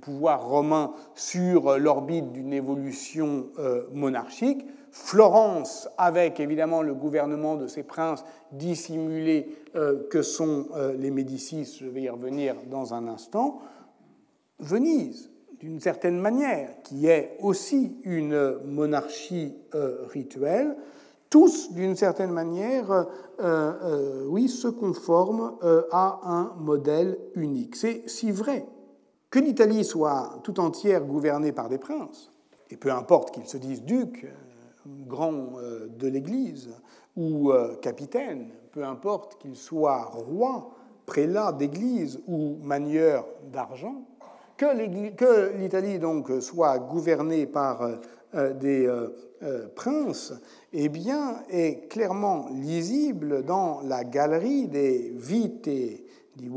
pouvoir romain sur l'orbite d'une évolution monarchique. Florence, avec évidemment le gouvernement de ces princes dissimulés que sont les Médicis, je vais y revenir dans un instant. Venise, d'une certaine manière, qui est aussi une monarchie euh, rituelle, tous, d'une certaine manière, euh, euh, oui, se conforment à un modèle unique. C'est si vrai que l'Italie soit tout entière gouvernée par des princes, et peu importe qu'ils se disent ducs, grands de l'Église, ou capitaines, peu importe qu'ils soient rois, prélats d'Église ou manieurs d'argent, que l'Italie donc soit gouvernée par euh, des euh, euh, princes, eh bien, est clairement lisible dans la galerie des vite di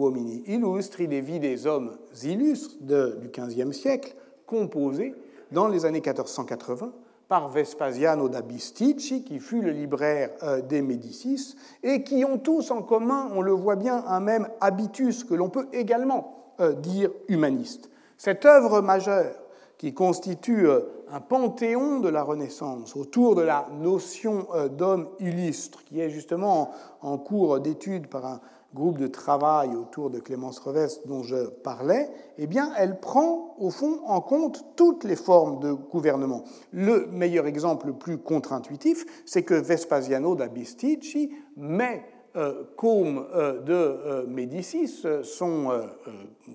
des vies des hommes illustres du XVe siècle, composées dans les années 1480 par Vespasiano da Bisticci, qui fut le libraire des Médicis, et qui ont tous en commun, on le voit bien, un même habitus que l'on peut également dire humaniste. Cette œuvre majeure, qui constitue euh, un panthéon de la Renaissance autour de la notion euh, d'homme illustre, qui est justement en cours d'étude par un groupe de travail autour de Clémence Revest dont je parlais, eh bien, elle prend au fond en compte toutes les formes de gouvernement. Le meilleur exemple le plus contre-intuitif, c'est que Vespasiano da Bisticci met euh, comme euh, de euh, Médicis, son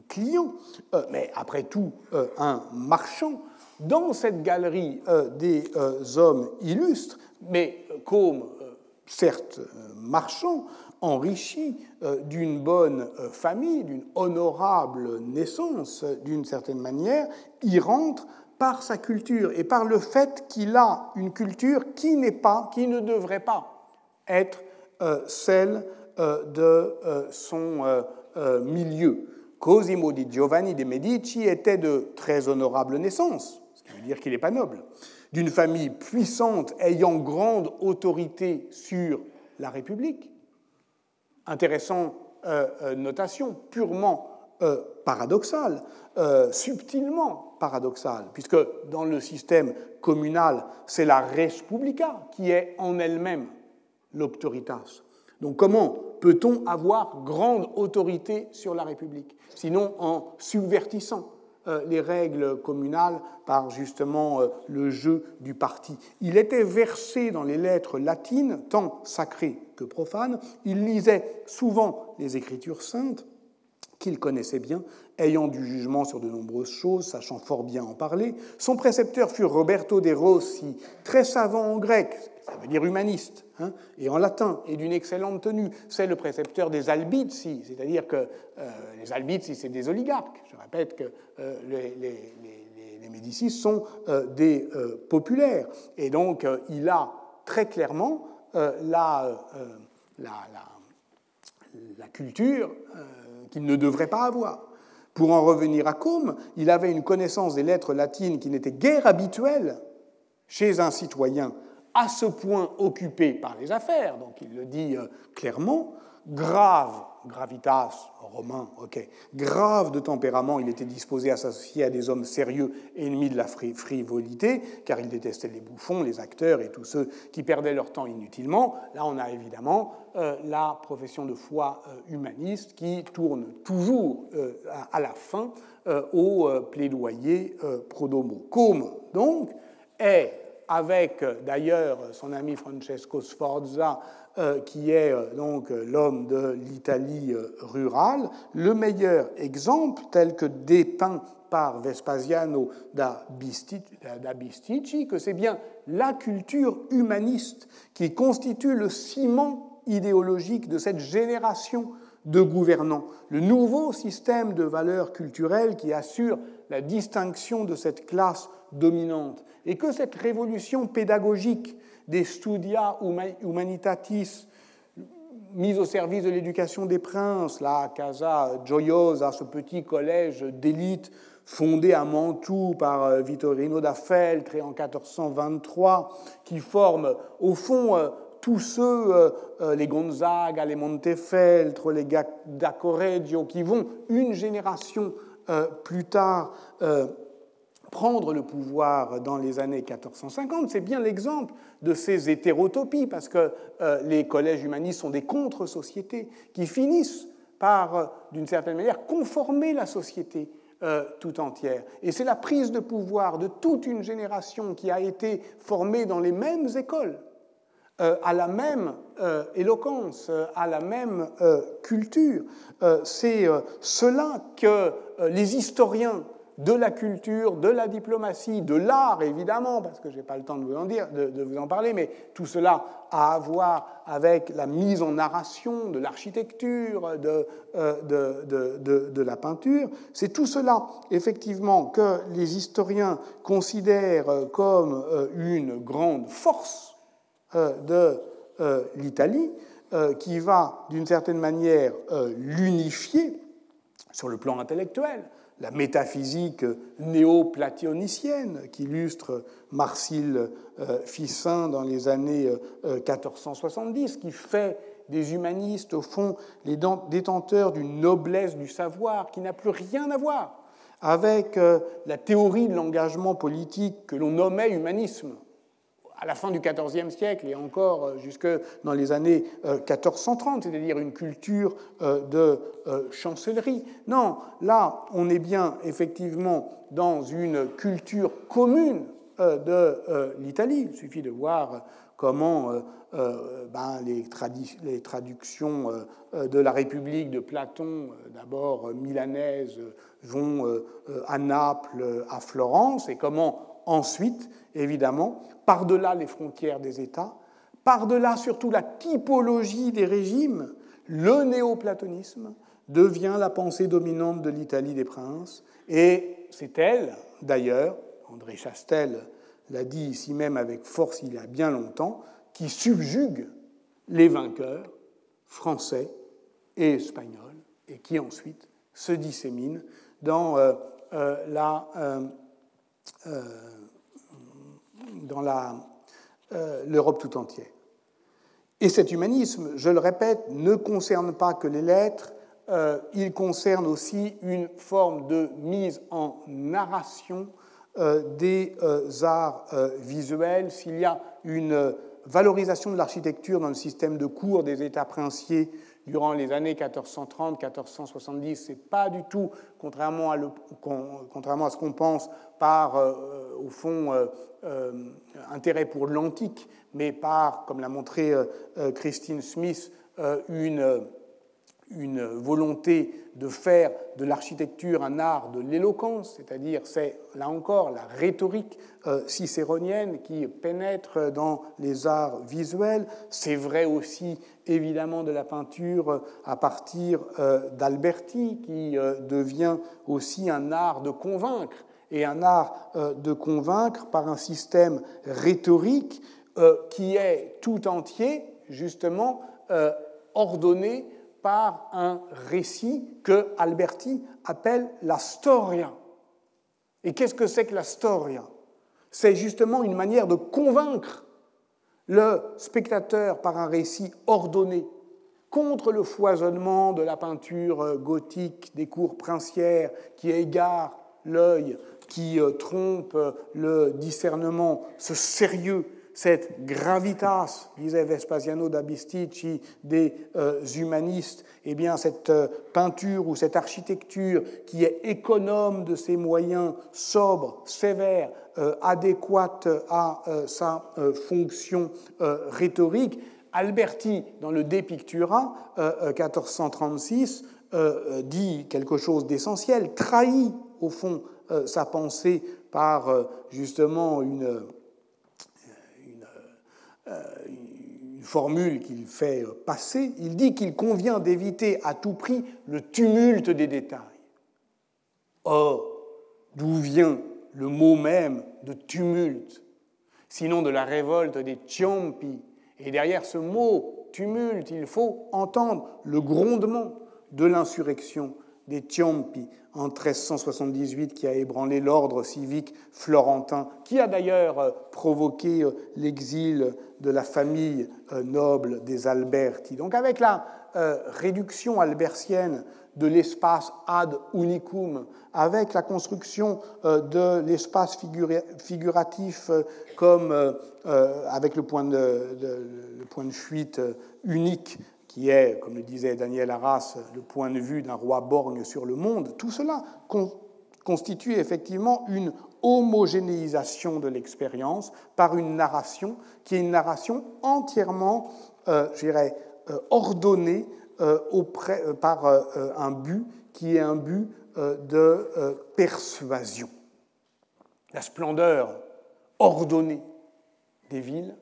client, mais après tout un marchand, dans cette galerie des hommes illustres, mais comme certes marchand, enrichi d'une bonne famille, d'une honorable naissance, d'une certaine manière, y rentre par sa culture et par le fait qu'il a une culture qui n'est pas, qui ne devrait pas être celle euh, de euh, son milieu. Cosimo di Giovanni de Medici était de très honorable naissance, ce qui veut dire qu'il n'est pas noble, d'une famille puissante ayant grande autorité sur la République. Intéressant notation, purement paradoxale, subtilement paradoxale, puisque dans le système communal, c'est la Respublica qui est en elle-même l'autoritas. Donc comment peut-on avoir grande autorité sur la République Sinon en subvertissant euh, les règles communales par justement euh, le jeu du parti? Il était versé dans les lettres latines, tant sacrées que profanes. Il lisait souvent les Écritures saintes qu'il connaissait bien, ayant du jugement sur de nombreuses choses, sachant fort bien en parler. Son précepteur fut Roberto de Rossi, très savant en grec, ça veut dire humaniste, hein, et en latin, et d'une excellente tenue. C'est le précepteur des Albizzi, c'est-à-dire que euh, les Albizzi, c'est des oligarques. Je répète que euh, les, Médicis sont des populaires. Et donc, il a très clairement la, la, la, culture qu'il ne devrait pas avoir. Pour en revenir à Côme, il avait une connaissance des lettres latines qui n'était guère habituelle chez un citoyen à ce point occupé par les affaires, donc il le dit euh, clairement, grave, gravitas, romain, ok, grave de tempérament, il était disposé à s'associer à des hommes sérieux, ennemis de la frivolité, car il détestait les bouffons, les acteurs et tous ceux qui perdaient leur temps inutilement. Là, on a évidemment euh, la profession de foi euh, humaniste qui tourne toujours à, la fin au plaidoyer prodomo. Comme, donc, est avec d'ailleurs son ami Francesco Sforza, euh, qui est euh, donc l'homme de l'Italie euh, rurale, le meilleur exemple tel que dépeint par Vespasiano da Bisticci, que c'est bien la culture humaniste qui constitue le ciment idéologique de cette génération de gouvernants, le nouveau système de valeurs culturelles qui assure la distinction de cette classe dominante, et que cette révolution pédagogique des studia humanitatis mise au service de l'éducation des princes, la Casa Gioiosa, ce petit collège d'élite fondé à Mantoue par euh, Vittorino da Feltre en 1423, qui forme au fond euh, tous ceux, euh, les Gonzaga, les Montefeltro, les da Correggio, qui vont une génération plus tard prendre le pouvoir dans les années 1450, c'est bien l'exemple de ces hétérotopies, parce que euh, les collèges humanistes sont des contre-sociétés qui finissent par, euh, d'une certaine manière, conformer la société euh, tout entière. Et c'est la prise de pouvoir de toute une génération qui a été formée dans les mêmes écoles, à la même éloquence, à la même culture. c'est cela que les historiens de la culture, de la diplomatie, de l'art, évidemment, parce que je n'ai pas le temps de vous en dire, de, vous en parler, mais tout cela a à voir avec la mise en narration de l'architecture, de, euh, la peinture. C'est tout cela, effectivement, que les historiens considèrent comme euh, une grande force euh, de l'Italie, qui va, d'une certaine manière, l'unifier sur le plan intellectuel la métaphysique néo-platonicienne qu'illustre Marcille euh, Fissin dans les années 1470, euh, qui fait des humanistes, au fond, les détenteurs d'une noblesse du savoir qui n'a plus rien à voir avec euh, la théorie de l'engagement politique que l'on nommait humanisme à la fin du XIVe siècle et encore euh, jusque dans les années 1430, euh, c'est-à-dire une culture euh, de chancellerie. Non, là, on est bien effectivement dans une culture commune de l'Italie. Il suffit de voir comment ben, les, traductions de la République de Platon, d'abord milanaises, vont à Naples, à Florence, et comment ensuite, évidemment, par-delà les frontières des États, par-delà surtout la typologie des régimes, le néoplatonisme devient la pensée dominante de l'Italie des princes, et c'est elle, d'ailleurs, André Chastel l'a dit ici même avec force il y a bien longtemps, qui subjugue les vainqueurs français et espagnols, et qui ensuite se dissémine dans euh, euh, la euh, dans euh, l'Europe tout entière. Et cet humanisme, je le répète, ne concerne pas que les lettres, euh, il concerne aussi une forme de mise en narration euh, des arts visuels. S'il y a une valorisation de l'architecture dans le système de cours des États princiers durant les années 1430-1470, c'est pas du tout, contrairement à, contrairement à ce qu'on pense, par, au fond, euh, intérêt pour l'antique, mais par, comme l'a montré euh, euh, Christine Smith, une volonté de faire de l'architecture un art de l'éloquence, c'est-à-dire c'est là encore la rhétorique cicéronienne qui pénètre dans les arts visuels. C'est vrai aussi évidemment de la peinture à partir d'Alberti qui devient aussi un art de convaincre et un art de convaincre par un système rhétorique qui est tout entier, justement, ordonné par un récit que Alberti appelle la storia. Et qu'est-ce que c'est que la storia C'est justement une manière de convaincre le spectateur par un récit ordonné contre le foisonnement de la peinture gothique des cours princières qui égare l'œil, qui euh, trompe le discernement, ce sérieux cette gravitas, disait Vespasiano da Bisticci, des euh, humanistes, eh bien cette euh, peinture ou cette architecture qui est économe de ses moyens, sobre, sévère, euh, adéquate à sa fonction rhétorique, Alberti, dans le De Pictura, 1436, dit quelque chose d'essentiel, trahit au fond sa pensée par justement une euh, une formule qu'il fait passer, il dit qu'il convient d'éviter à tout prix le tumulte des détails. Or, d'où vient le mot même de tumulte, sinon de la révolte des Ciompi Et derrière ce mot tumulte, il faut entendre le grondement de l'insurrection des Ciompi en 1378 qui a ébranlé l'ordre civique florentin, qui a d'ailleurs euh, provoqué euh, l'exil de la famille euh, noble des Alberti. Donc avec la réduction albertienne de l'espace ad unicum, avec la construction de l'espace figuratif comme avec le point de, le point de fuite unique qui est, comme le disait Daniel Arras, le point de vue d'un roi borgne sur le monde, tout cela constitue effectivement une homogénéisation de l'expérience par une narration qui est une narration entièrement, euh, je dirais, euh, ordonnée euh, auprès, par un but qui est un but de persuasion. La splendeur ordonnée des villes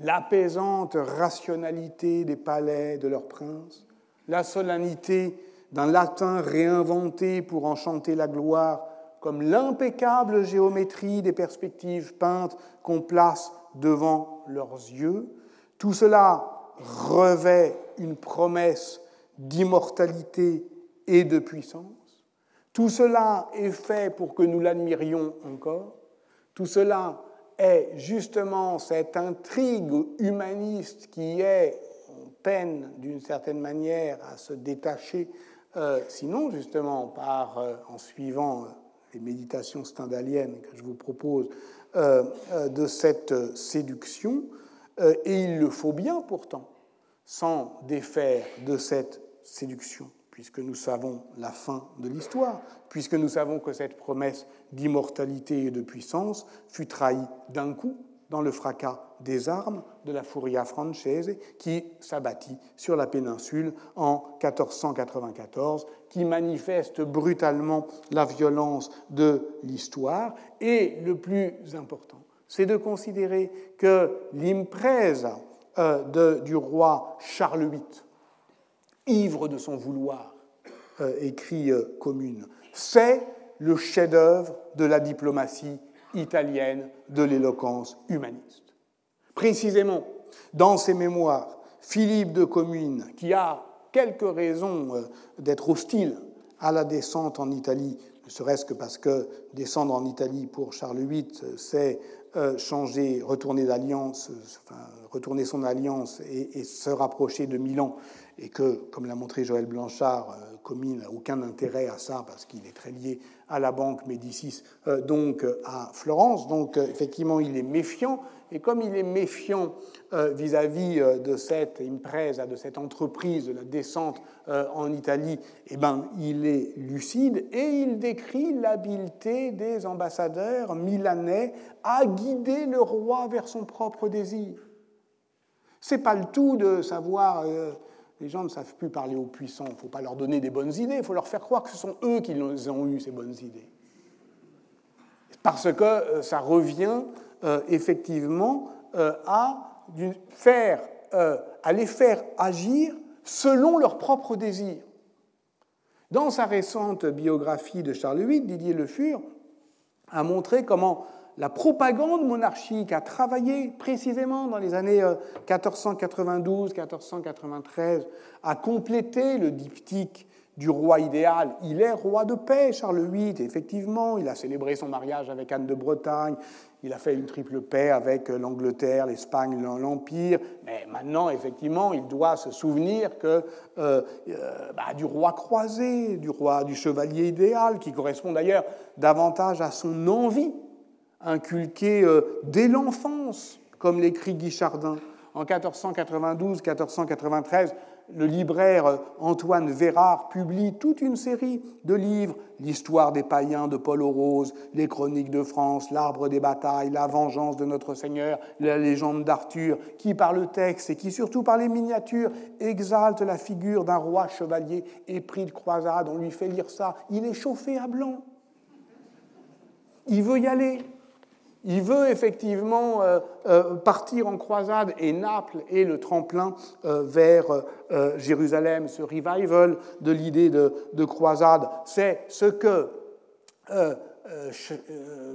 l'apaisante rationalité des palais de leurs princes, la solennité d'un latin réinventé pour enchanter la gloire, comme l'impeccable géométrie des perspectives peintes qu'on place devant leurs yeux, tout cela revêt une promesse d'immortalité et de puissance. Tout cela est fait pour que nous l'admirions encore. Tout cela est justement cette intrigue humaniste qui est, on peine d'une certaine manière à se détacher, euh, sinon justement par, euh, en suivant euh, les méditations stendhaliennes que je vous propose, de cette séduction, et il le faut bien pourtant, sans défaire de cette séduction puisque nous savons la fin de l'histoire, puisque nous savons que cette promesse d'immortalité et de puissance fut trahie d'un coup dans le fracas des armes de la Furia Francese qui s'abattit sur la péninsule en 1494, qui manifeste brutalement la violence de l'histoire. Et le plus important, c'est de considérer que l'impresa euh, du roi Charles VIII, ivre de son vouloir, euh, écrit euh, commune. C'est le chef-d'œuvre de la diplomatie italienne de l'éloquence humaniste. Précisément, dans ses mémoires, Philippe de Commune, qui a quelques raisons euh, d'être hostile à la descente en Italie, ne serait-ce que parce que descendre en Italie pour Charles VIII, c'est changer, retourner son alliance et, se rapprocher de Milan, et que, comme l'a montré Joël Blanchard, Comines n'a aucun intérêt à ça parce qu'il est très lié à la banque Médicis, euh, donc euh, à Florence. Donc euh, effectivement, il est méfiant. Et comme il est méfiant vis-à-vis de cette impresa, de cette entreprise de la descente en Italie, eh ben, il est lucide et il décrit l'habileté des ambassadeurs milanais à guider le roi vers son propre désir. C'est pas le tout de savoir les gens ne savent plus parler aux puissants. Il ne faut pas leur donner des bonnes idées, il faut leur faire croire que ce sont eux qui ont eu ces bonnes idées. Parce que euh, ça revient euh, effectivement euh, à les faire agir selon leurs propres désirs. Dans sa récente biographie de Charles VIII, Didier Le Fur a montré comment la propagande monarchique a travaillé précisément dans les années 1492-1493 euh, à compléter le diptyque du roi idéal. Il est roi de paix, Charles VIII, effectivement. Il a célébré son mariage avec Anne de Bretagne. Il a fait une triple paix avec euh, l'Angleterre, l'Espagne, l'Empire. Mais maintenant, effectivement, il doit se souvenir que euh, bah, du roi croisé, du roi du chevalier idéal, qui correspond d'ailleurs davantage à son envie inculquée dès l'enfance, comme l'écrit Guy Chardin en 1492-1493 le libraire Antoine Vérard publie toute une série de livres, l'histoire des païens de Paul Rose, les chroniques de France, l'arbre des batailles, la vengeance de notre Seigneur, la légende d'Arthur, qui par le texte et qui surtout par les miniatures exalte la figure d'un roi chevalier épris de croisade. On lui fait lire ça, il est chauffé à blanc. Il veut y aller. Il veut effectivement euh, euh, partir en croisade et Naples est le tremplin euh, vers Jérusalem, ce revival de l'idée de, croisade. C'est ce que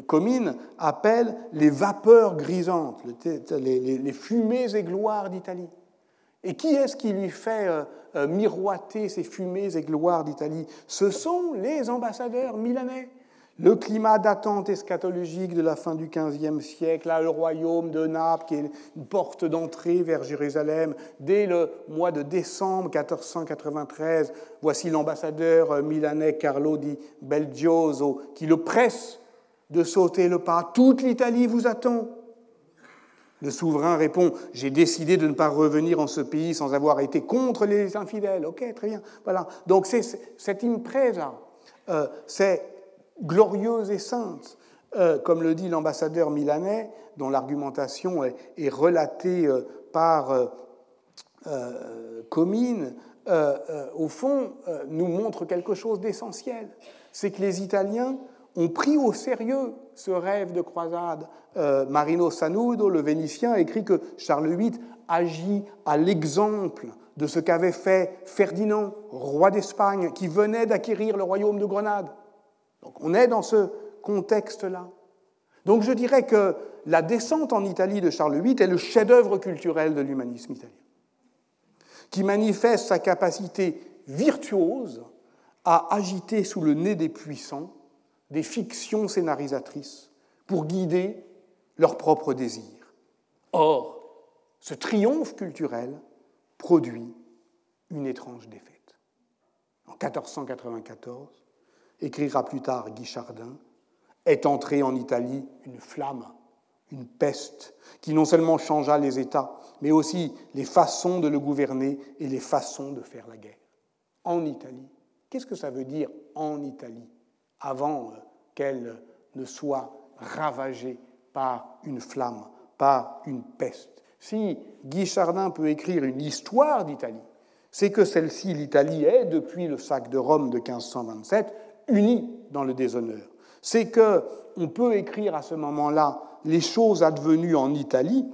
Comines appelle les vapeurs grisantes, les, fumées et gloires d'Italie. Et qui est-ce qui lui fait miroiter ces fumées et gloires d'Italie? Ce sont les ambassadeurs milanais le climat d'attente eschatologique de la fin du XVe siècle, là, le royaume de Naples, qui est une porte d'entrée vers Jérusalem, dès le mois de décembre 1493, voici l'ambassadeur milanais Carlo di Belgioso qui le presse de sauter le pas. Toute l'Italie vous attend. Le souverain répond J'ai décidé de ne pas revenir en ce pays sans avoir été contre les infidèles. Ok, très bien. Voilà. Donc c'est cette impresa, euh, c'est glorieuse et sainte, euh, comme le dit l'ambassadeur milanais, dont l'argumentation est, relatée euh, par euh, Comines, au fond, nous montre quelque chose d'essentiel. C'est que les Italiens ont pris au sérieux ce rêve de croisade. Marino Sanudo, le Vénitien, écrit que Charles VIII agit à l'exemple de ce qu'avait fait Ferdinand, roi d'Espagne, qui venait d'acquérir le royaume de Grenade. Donc on est dans ce contexte-là. Donc je dirais que la descente en Italie de Charles VIII est le chef-d'œuvre culturel de l'humanisme italien, qui manifeste sa capacité virtuose à agiter sous le nez des puissants des fictions scénarisatrices pour guider leurs propres désirs. Or, ce triomphe culturel produit une étrange défaite. En 1494, écrira plus tard Guy Chardin, est entrée en Italie une flamme, une peste, qui non seulement changea les États, mais aussi les façons de le gouverner et les façons de faire la guerre. En Italie. Qu'est-ce que ça veut dire en Italie, avant euh, qu'elle ne soit ravagée par une flamme, par une peste? Si Guy Chardin peut écrire une histoire d'Italie, c'est que celle-ci, l'Italie, est, depuis le sac de Rome de 1527, unis dans le déshonneur. C'est que on peut écrire à ce moment-là les choses advenues en Italie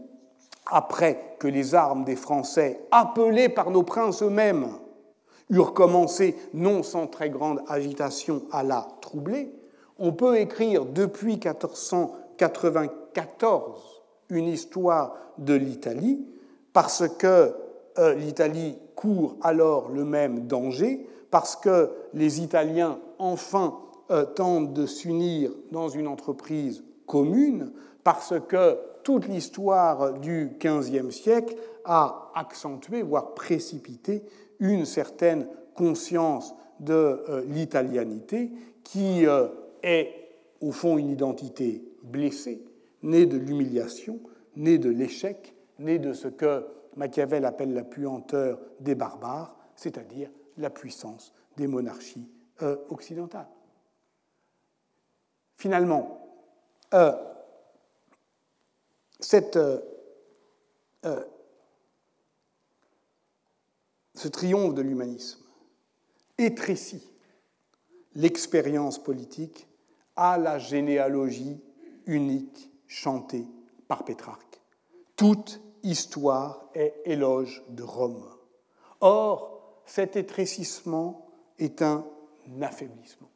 après que les armes des Français, appelées par nos princes eux-mêmes, eurent commencé, non sans très grande agitation, à la troubler. On peut écrire depuis 1494 une histoire de l'Italie parce que euh, l'Italie court alors le même danger, parce que les Italiens enfin euh, tentent de s'unir dans une entreprise commune, parce que toute l'histoire du XVe siècle a accentué, voire précipité, une certaine conscience de euh, l'italianité qui euh, est au fond une identité blessée, née de l'humiliation, née de l'échec, née de ce que Machiavel appelle la puanteur des barbares, c'est-à-dire la puissance des monarchies euh, occidentales. Finalement, euh, cette, euh, ce triomphe de l'humanisme étrécit l'expérience politique à la généalogie unique chantée par Pétrarque. Toute histoire est éloge de Rome. Or, cet étrécissement est un affaiblissement.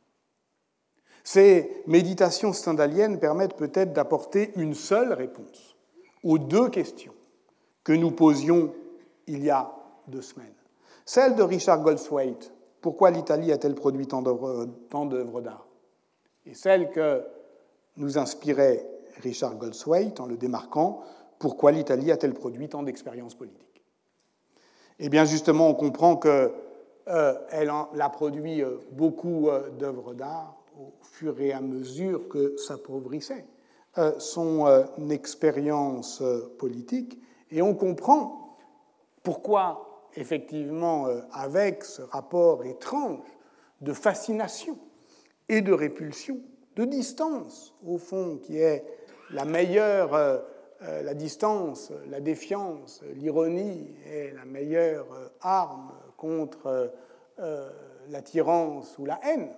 Ces méditations stendhaliennes permettent peut-être d'apporter une seule réponse aux deux questions que nous posions il y a deux semaines. Celle de Richard Goldswaite, pourquoi l'Italie a-t-elle produit tant d'œuvres d'art? Et celle que nous inspirait Richard Goldswaite en le démarquant, pourquoi l'Italie a-t-elle produit tant d'expériences politiques? Eh bien justement, on comprend qu'elle euh, a produit euh, beaucoup euh, d'œuvres d'art au fur et à mesure que s'appauvrissait son expérience politique, et on comprend pourquoi, effectivement, avec ce rapport étrange de fascination et de répulsion, de distance, au fond, qui est la meilleure, la distance, la défiance, l'ironie est la meilleure arme contre l'attirance ou la haine.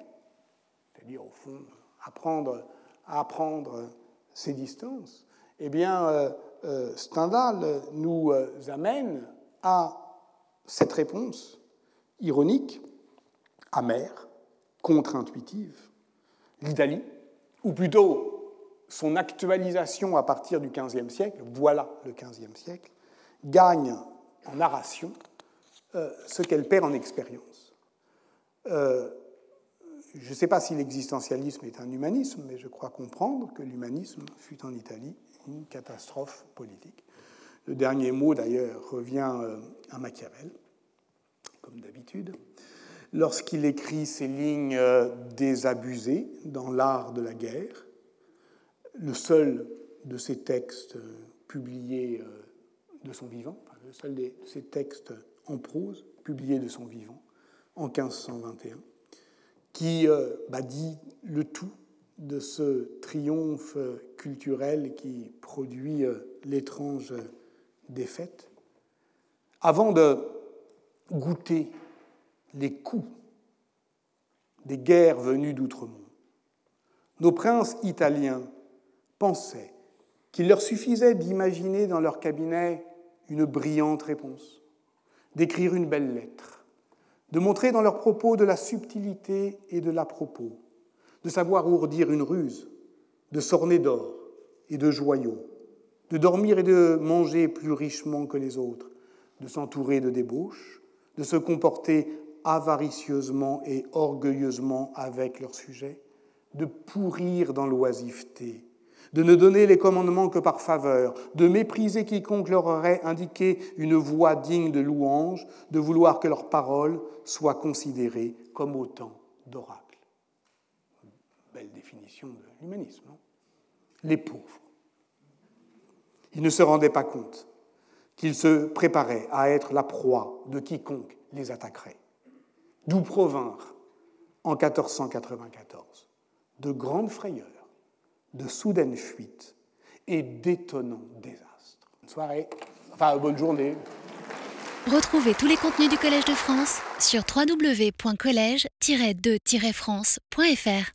C'est-à-dire, au fond, apprendre à apprendre ces distances. Eh bien, Stendhal nous amène à cette réponse ironique, amère, contre-intuitive, l'Italie, ou plutôt son actualisation à partir du XVe siècle, voilà le XVe siècle, gagne en narration euh, ce qu'elle perd en expérience. Euh, je ne sais pas si l'existentialisme est un humanisme, mais je crois comprendre que l'humanisme fut en Italie une catastrophe politique. Le dernier mot, d'ailleurs, revient euh, à Machiavel, comme d'habitude lorsqu'il écrit ces lignes désabusées dans l'art de la guerre, le seul de ces textes publiés de son vivant, le seul de ces textes en prose publiés de son vivant en 1521, qui bah, dit le tout de ce triomphe culturel qui produit l'étrange défaite, avant de goûter les coups des guerres venues d'outre-monde. Nos princes italiens pensaient qu'il leur suffisait d'imaginer dans leur cabinet une brillante réponse, d'écrire une belle lettre, de montrer dans leurs propos de la subtilité et de l'à-propos, de savoir ourdir une ruse, de s'orner d'or et de joyaux, de dormir et de manger plus richement que les autres, de s'entourer de débauches, de se comporter avaricieusement et orgueilleusement avec leur sujet, de pourrir dans l'oisiveté, de ne donner les commandements que par faveur, de mépriser quiconque leur aurait indiqué une voie digne de louange, de vouloir que leurs paroles soient considérées comme autant d'oracles. Belle définition de l'humanisme, Les pauvres. Ils ne se rendaient pas compte qu'ils se préparaient à être la proie de quiconque les attaquerait d'où provinrent en 1494 de grandes frayeurs, de soudaines fuites et d'étonnants désastres. Bonne soirée, enfin bonne journée. Retrouvez tous les contenus du Collège de France sur www.colège-2-france.fr.